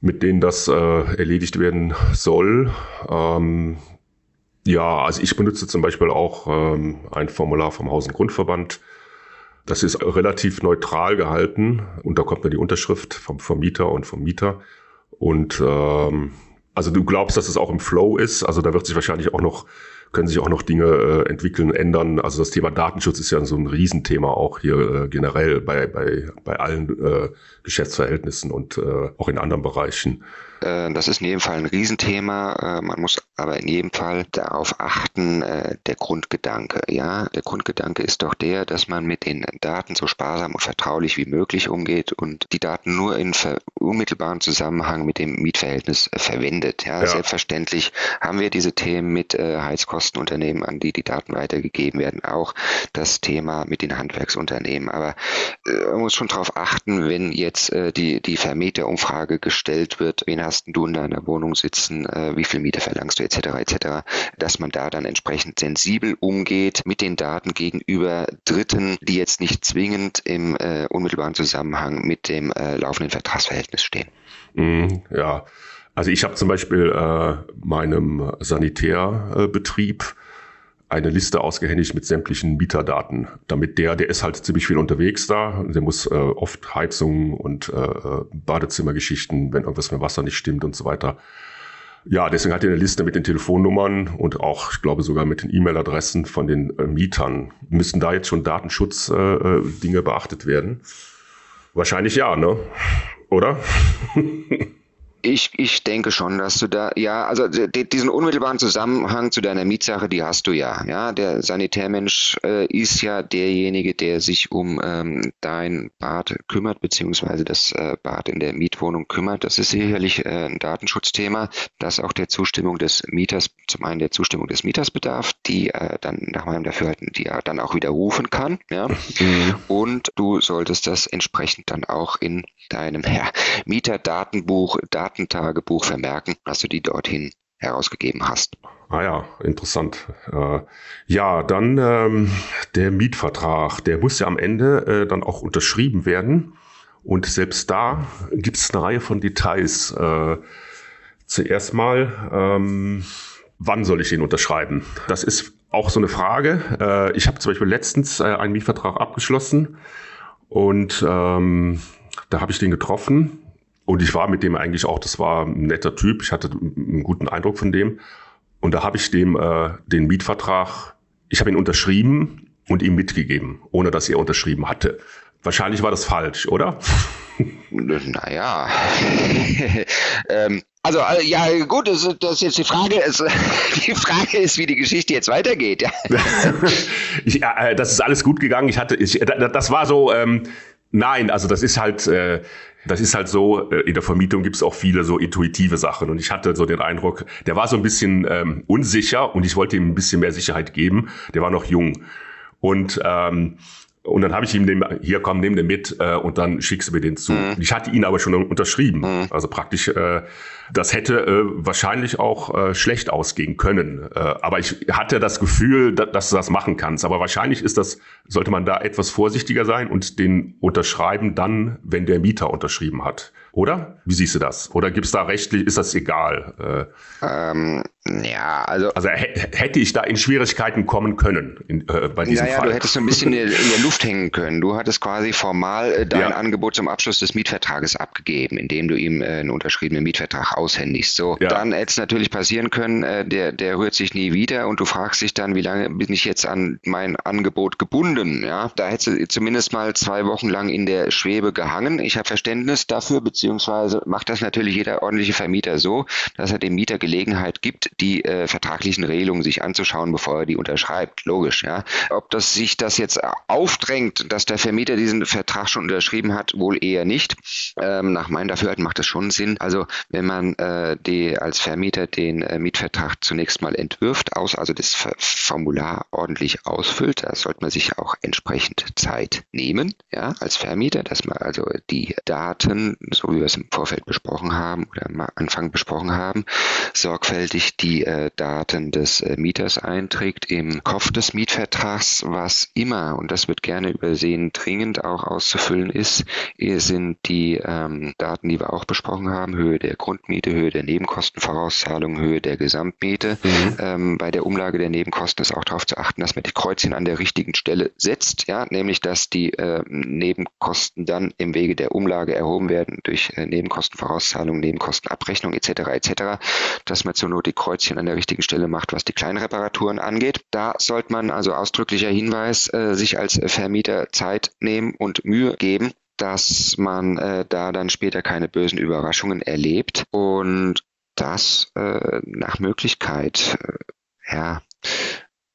mit denen das äh, erledigt werden soll. Ähm, ja, also ich benutze zum Beispiel auch ähm, ein Formular vom Haus- und Grundverband. Das ist relativ neutral gehalten und da kommt dann die Unterschrift vom Vermieter und vom Mieter. Und ähm, also du glaubst, dass es auch im Flow ist. Also da wird sich wahrscheinlich auch noch, können sich auch noch Dinge äh, entwickeln, ändern. Also das Thema Datenschutz ist ja so ein Riesenthema auch hier äh, generell bei, bei, bei allen äh, Geschäftsverhältnissen und äh, auch in anderen Bereichen. Äh, das ist in jedem Fall ein Riesenthema. Äh, man muss aber in jedem Fall darauf achten, äh, der Grundgedanke. Ja, der Grundgedanke ist doch der, dass man mit den Daten so sparsam und vertraulich wie möglich umgeht und die Daten nur in unmittelbaren Zusammenhang mit dem Mietverhältnis verwendet. Ja, ja. selbstverständlich haben wir diese Themen mit Heizkostenunternehmen, an die die Daten weitergegeben werden, auch das Thema mit den Handwerksunternehmen. Aber man muss schon darauf achten, wenn jetzt die, die Vermieterumfrage gestellt wird, wen hast du in deiner Wohnung sitzen, äh, wie viel Miete verlangst du etc. etc., dass man da dann entsprechend sensibel umgeht mit den Daten gegenüber Dritten, die jetzt nicht zwingend im äh, unmittelbaren Zusammenhang mit dem äh, laufenden Vertragsverhältnis stehen. Mm, ja, also ich habe zum Beispiel äh, meinem Sanitärbetrieb eine Liste ausgehändigt mit sämtlichen Mieterdaten, damit der, der ist halt ziemlich viel unterwegs da, der muss äh, oft Heizungen und äh, Badezimmergeschichten, wenn irgendwas mit Wasser nicht stimmt und so weiter. Ja, deswegen hat er eine Liste mit den Telefonnummern und auch, ich glaube, sogar mit den E-Mail-Adressen von den äh, Mietern. Müssen da jetzt schon Datenschutz-Dinge äh, äh beachtet werden? Wahrscheinlich ja, ne? oder? Ich, ich denke schon, dass du da, ja, also diesen unmittelbaren Zusammenhang zu deiner Mietsache, die hast du ja. Ja, der Sanitärmensch äh, ist ja derjenige, der sich um ähm, dein Bad kümmert, beziehungsweise das äh, Bad in der Mietwohnung kümmert. Das ist sicherlich äh, ein Datenschutzthema, das auch der Zustimmung des Mieters, zum einen der Zustimmung des Mieters bedarf, die äh, dann nach meinem Dafürhalten, die er dann auch widerrufen kann. Ja, mhm. und du solltest das entsprechend dann auch in deinem ja, Mieterdatenbuch, Daten Datentagebuch vermerken, dass du die dorthin herausgegeben hast. Ah ja, interessant. Äh, ja, dann ähm, der Mietvertrag, der muss ja am Ende äh, dann auch unterschrieben werden. Und selbst da gibt es eine Reihe von Details. Äh, zuerst mal, ähm, wann soll ich den unterschreiben? Das ist auch so eine Frage. Äh, ich habe zum Beispiel letztens äh, einen Mietvertrag abgeschlossen und ähm, da habe ich den getroffen und ich war mit dem eigentlich auch, das war ein netter Typ, ich hatte einen guten Eindruck von dem. Und da habe ich dem äh, den Mietvertrag, ich habe ihn unterschrieben und ihm mitgegeben, ohne dass er unterschrieben hatte. Wahrscheinlich war das falsch, oder? Naja. ähm, also äh, ja gut, das, das ist jetzt die Frage. Es, die Frage ist, wie die Geschichte jetzt weitergeht. Ja. ich, äh, das ist alles gut gegangen. Ich hatte, ich, das war so. Ähm, Nein, also das ist halt, äh, das ist halt so, äh, in der Vermietung gibt es auch viele so intuitive Sachen. Und ich hatte so den Eindruck, der war so ein bisschen ähm, unsicher und ich wollte ihm ein bisschen mehr Sicherheit geben. Der war noch jung. Und ähm, und dann habe ich ihm den, hier komm, nimm den mit äh, und dann schickst du mir den zu. Mhm. Ich hatte ihn aber schon unterschrieben. Mhm. Also praktisch, äh, das hätte äh, wahrscheinlich auch äh, schlecht ausgehen können. Äh, aber ich hatte das Gefühl, da, dass du das machen kannst. Aber wahrscheinlich ist das, sollte man da etwas vorsichtiger sein und den unterschreiben dann, wenn der Mieter unterschrieben hat. Oder? Wie siehst du das? Oder gibt es da rechtlich, ist das egal? Äh, ähm, ja, also. Also hätte ich da in Schwierigkeiten kommen können in, äh, bei diesem naja, Fall? du hättest so ein bisschen in der Luft hängen können. Du hattest quasi formal äh, dein ja. Angebot zum Abschluss des Mietvertrages abgegeben, indem du ihm äh, einen unterschriebenen Mietvertrag aushändigst. So, ja. dann hätte es natürlich passieren können, äh, der, der rührt sich nie wieder und du fragst dich dann, wie lange bin ich jetzt an mein Angebot gebunden? Ja, da hättest du zumindest mal zwei Wochen lang in der Schwebe gehangen. Ich habe Verständnis dafür, beziehungsweise macht das natürlich jeder ordentliche Vermieter so, dass er dem Mieter Gelegenheit gibt, die äh, vertraglichen Regelungen sich anzuschauen, bevor er die unterschreibt. Logisch, ja. Ob das sich das jetzt aufdrängt, dass der Vermieter diesen Vertrag schon unterschrieben hat, wohl eher nicht. Ähm, nach meinem Dafürhalten macht das schon Sinn. Also wenn man äh, die, als Vermieter den äh, Mietvertrag zunächst mal entwirft, aus, also das Formular ordentlich ausfüllt, da sollte man sich auch entsprechend Zeit nehmen, ja, als Vermieter, dass man also die Daten, so wie wir es im Vorfeld besprochen haben oder am Anfang besprochen haben, sorgfältig die äh, Daten des äh, Mieters einträgt im Kopf des Mietvertrags, was immer, und das wird gerne übersehen, dringend auch auszufüllen ist, sind die ähm, Daten, die wir auch besprochen haben, Höhe der Grundmiete, Höhe der Nebenkostenvorauszahlung, Höhe der Gesamtmiete. Mhm. Ähm, bei der Umlage der Nebenkosten ist auch darauf zu achten, dass man die Kreuzchen an der richtigen Stelle setzt, ja, nämlich dass die äh, Nebenkosten dann im Wege der Umlage erhoben werden durch äh, Nebenkostenvorauszahlung, Nebenkostenabrechnung etc. etc., dass man zur Not die Kreuzchen Kreuzchen an der richtigen Stelle macht, was die Kleinreparaturen angeht. Da sollte man also ausdrücklicher Hinweis äh, sich als Vermieter Zeit nehmen und Mühe geben, dass man äh, da dann später keine bösen Überraschungen erlebt und das äh, nach Möglichkeit äh, ja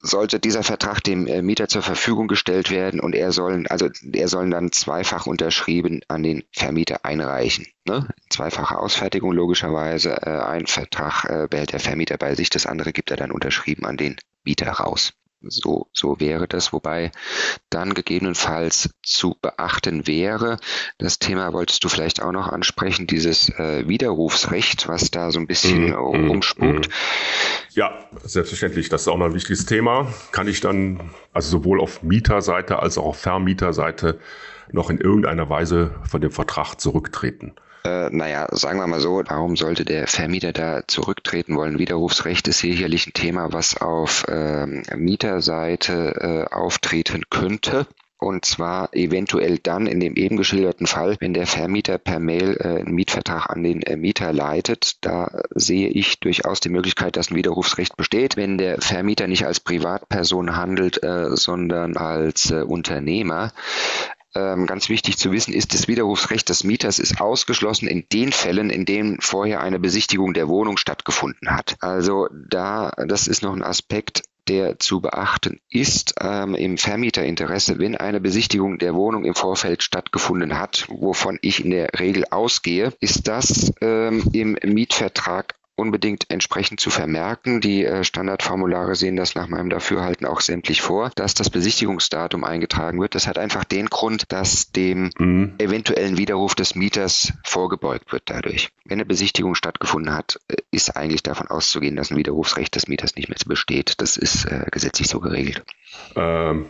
sollte dieser Vertrag dem äh, Mieter zur Verfügung gestellt werden und er soll, also er soll dann zweifach unterschrieben an den Vermieter einreichen. Ne? Zweifache Ausfertigung logischerweise. Äh, ein Vertrag äh, behält der Vermieter bei sich, das andere gibt er dann unterschrieben an den Mieter raus. So, so wäre das, wobei dann gegebenenfalls zu beachten wäre, das Thema wolltest du vielleicht auch noch ansprechen, dieses äh, Widerrufsrecht, was da so ein bisschen mm, umspukt. Mm. Ja, selbstverständlich, das ist auch noch ein wichtiges Thema. Kann ich dann also sowohl auf Mieterseite als auch auf Vermieterseite noch in irgendeiner Weise von dem Vertrag zurücktreten? Äh, naja, sagen wir mal so, warum sollte der Vermieter da zurücktreten wollen? Widerrufsrecht ist sicherlich ein Thema, was auf ähm, Mieterseite äh, auftreten könnte. Und zwar eventuell dann in dem eben geschilderten Fall, wenn der Vermieter per Mail äh, einen Mietvertrag an den äh, Mieter leitet. Da sehe ich durchaus die Möglichkeit, dass ein Widerrufsrecht besteht, wenn der Vermieter nicht als Privatperson handelt, äh, sondern als äh, Unternehmer. Ähm, ganz wichtig zu wissen ist, das Widerrufsrecht des Mieters ist ausgeschlossen in den Fällen, in denen vorher eine Besichtigung der Wohnung stattgefunden hat. Also da, das ist noch ein Aspekt, der zu beachten ist ähm, im Vermieterinteresse, wenn eine Besichtigung der Wohnung im Vorfeld stattgefunden hat, wovon ich in der Regel ausgehe, ist das ähm, im Mietvertrag unbedingt entsprechend zu vermerken. Die äh, Standardformulare sehen das nach meinem Dafürhalten auch sämtlich vor, dass das Besichtigungsdatum eingetragen wird. Das hat einfach den Grund, dass dem mhm. eventuellen Widerruf des Mieters vorgebeugt wird dadurch. Wenn eine Besichtigung stattgefunden hat, äh, ist eigentlich davon auszugehen, dass ein Widerrufsrecht des Mieters nicht mehr besteht. Das ist äh, gesetzlich so geregelt. Ähm,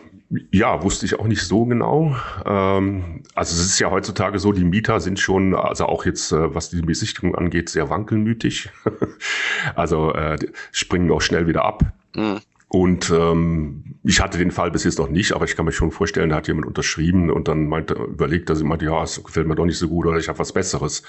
ja, wusste ich auch nicht so genau. Ähm, also es ist ja heutzutage so, die Mieter sind schon, also auch jetzt, äh, was die Besichtigung angeht, sehr wankelmütig. also äh, springen auch schnell wieder ab. Mhm. Und ähm, ich hatte den Fall bis jetzt noch nicht, aber ich kann mir schon vorstellen, da hat jemand unterschrieben und dann meinte, überlegt, dass ich meinte, ja, es gefällt mir doch nicht so gut oder ich habe was Besseres.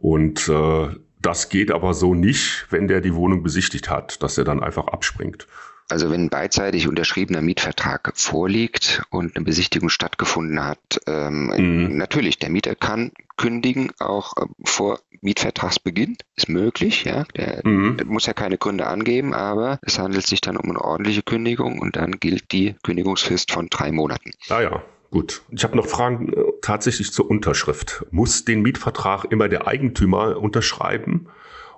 Und äh, das geht aber so nicht, wenn der die Wohnung besichtigt hat, dass er dann einfach abspringt. Also wenn ein beidseitig unterschriebener Mietvertrag vorliegt und eine Besichtigung stattgefunden hat, ähm, mhm. natürlich, der Mieter kann kündigen, auch äh, vor Mietvertragsbeginn, ist möglich, ja. Der, mhm. der, muss ja keine Gründe angeben, aber es handelt sich dann um eine ordentliche Kündigung und dann gilt die Kündigungsfrist von drei Monaten. Ah ja. Gut. Ich habe noch Fragen äh, tatsächlich zur Unterschrift. Muss den Mietvertrag immer der Eigentümer unterschreiben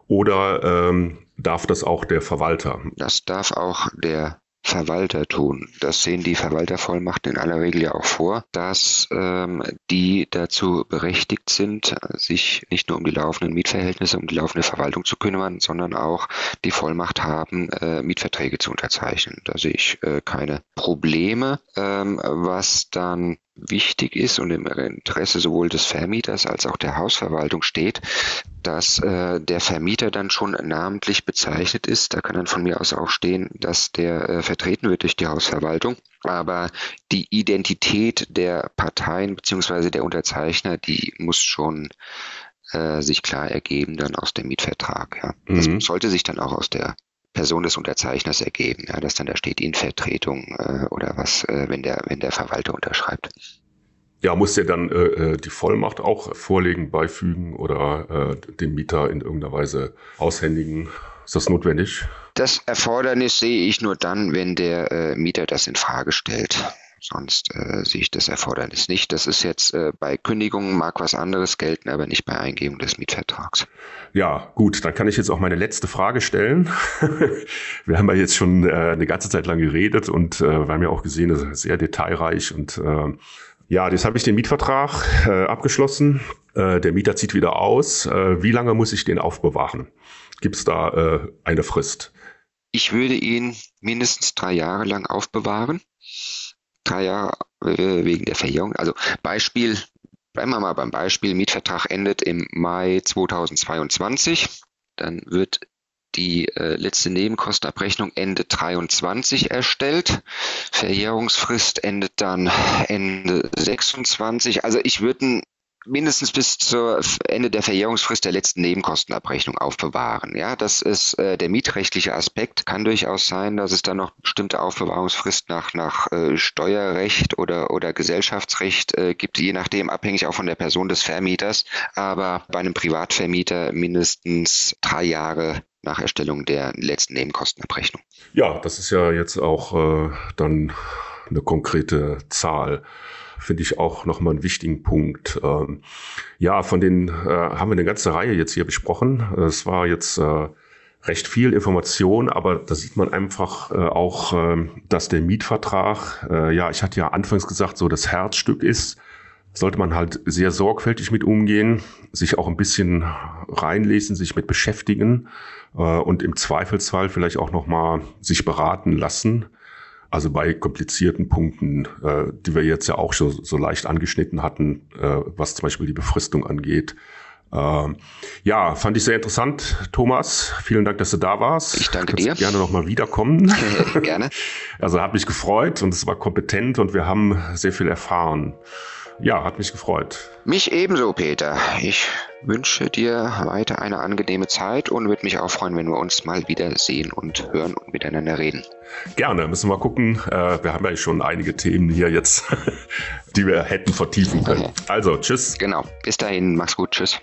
oder ähm, darf das auch der Verwalter? Das darf auch der Verwalter tun. Das sehen die Verwaltervollmachten in aller Regel ja auch vor, dass ähm, die dazu berechtigt sind, sich nicht nur um die laufenden Mietverhältnisse, um die laufende Verwaltung zu kümmern, sondern auch die Vollmacht haben, äh, Mietverträge zu unterzeichnen. Da sehe ich äh, keine Probleme. Ähm, was dann wichtig ist und im Interesse sowohl des Vermieters als auch der Hausverwaltung steht, dass äh, der Vermieter dann schon namentlich bezeichnet ist. Da kann dann von mir aus auch stehen, dass der äh, vertreten wird durch die Hausverwaltung. Aber die Identität der Parteien beziehungsweise der Unterzeichner, die muss schon äh, sich klar ergeben dann aus dem Mietvertrag. Ja. Mhm. Das sollte sich dann auch aus der Person des Unterzeichners ergeben, ja, dass dann da steht in Vertretung äh, oder was, äh, wenn der wenn der Verwalter unterschreibt. Ja, muss der dann äh, äh, die Vollmacht auch vorlegen, beifügen oder äh, den Mieter in irgendeiner Weise aushändigen? Ist das notwendig? Das Erfordernis sehe ich nur dann, wenn der äh, Mieter das in Frage stellt. Sonst äh, sehe ich das Erfordernis nicht. Das ist jetzt äh, bei Kündigungen mag was anderes gelten, aber nicht bei Eingebung des Mietvertrags. Ja, gut, dann kann ich jetzt auch meine letzte Frage stellen. wir haben ja jetzt schon äh, eine ganze Zeit lang geredet und äh, wir haben ja auch gesehen, das ist sehr detailreich und äh, ja, jetzt habe ich den Mietvertrag äh, abgeschlossen. Äh, der Mieter zieht wieder aus. Äh, wie lange muss ich den aufbewahren? Gibt es da äh, eine Frist? Ich würde ihn mindestens drei Jahre lang aufbewahren Jahre äh, wegen der Verjährung. Also Beispiel, bleiben wir mal beim Beispiel, Mietvertrag endet im Mai 2022. Dann wird die äh, letzte Nebenkostenabrechnung Ende 23 erstellt. Verjährungsfrist endet dann Ende 26. Also ich würde mindestens bis zur Ende der Verjährungsfrist der letzten Nebenkostenabrechnung aufbewahren. Ja, das ist äh, der mietrechtliche Aspekt. Kann durchaus sein, dass es dann noch bestimmte Aufbewahrungsfrist nach, nach äh, Steuerrecht oder, oder Gesellschaftsrecht äh, gibt, je nachdem abhängig auch von der Person des Vermieters. Aber bei einem Privatvermieter mindestens drei Jahre nach Erstellung der letzten Nebenkostenabrechnung. Ja, das ist ja jetzt auch äh, dann eine konkrete Zahl finde ich auch nochmal einen wichtigen Punkt. Ähm, ja, von den äh, haben wir eine ganze Reihe jetzt hier besprochen. Es war jetzt äh, recht viel Information, aber da sieht man einfach äh, auch, äh, dass der Mietvertrag, äh, ja, ich hatte ja anfangs gesagt, so das Herzstück ist. Sollte man halt sehr sorgfältig mit umgehen, sich auch ein bisschen reinlesen, sich mit beschäftigen äh, und im Zweifelsfall vielleicht auch nochmal sich beraten lassen. Also bei komplizierten Punkten, äh, die wir jetzt ja auch schon so leicht angeschnitten hatten, äh, was zum Beispiel die Befristung angeht. Ähm, ja, fand ich sehr interessant, Thomas. Vielen Dank, dass du da warst. Ich danke Kannst dir. Gerne nochmal wiederkommen. gerne. Also hat mich gefreut und es war kompetent und wir haben sehr viel erfahren. Ja, hat mich gefreut. Mich ebenso, Peter. Ich wünsche dir weiter eine angenehme Zeit und würde mich auch freuen, wenn wir uns mal wieder sehen und hören und miteinander reden. Gerne, müssen wir gucken. Äh, wir haben ja schon einige Themen hier jetzt, die wir hätten vertiefen können. Also, tschüss. Genau. Bis dahin, mach's gut. Tschüss.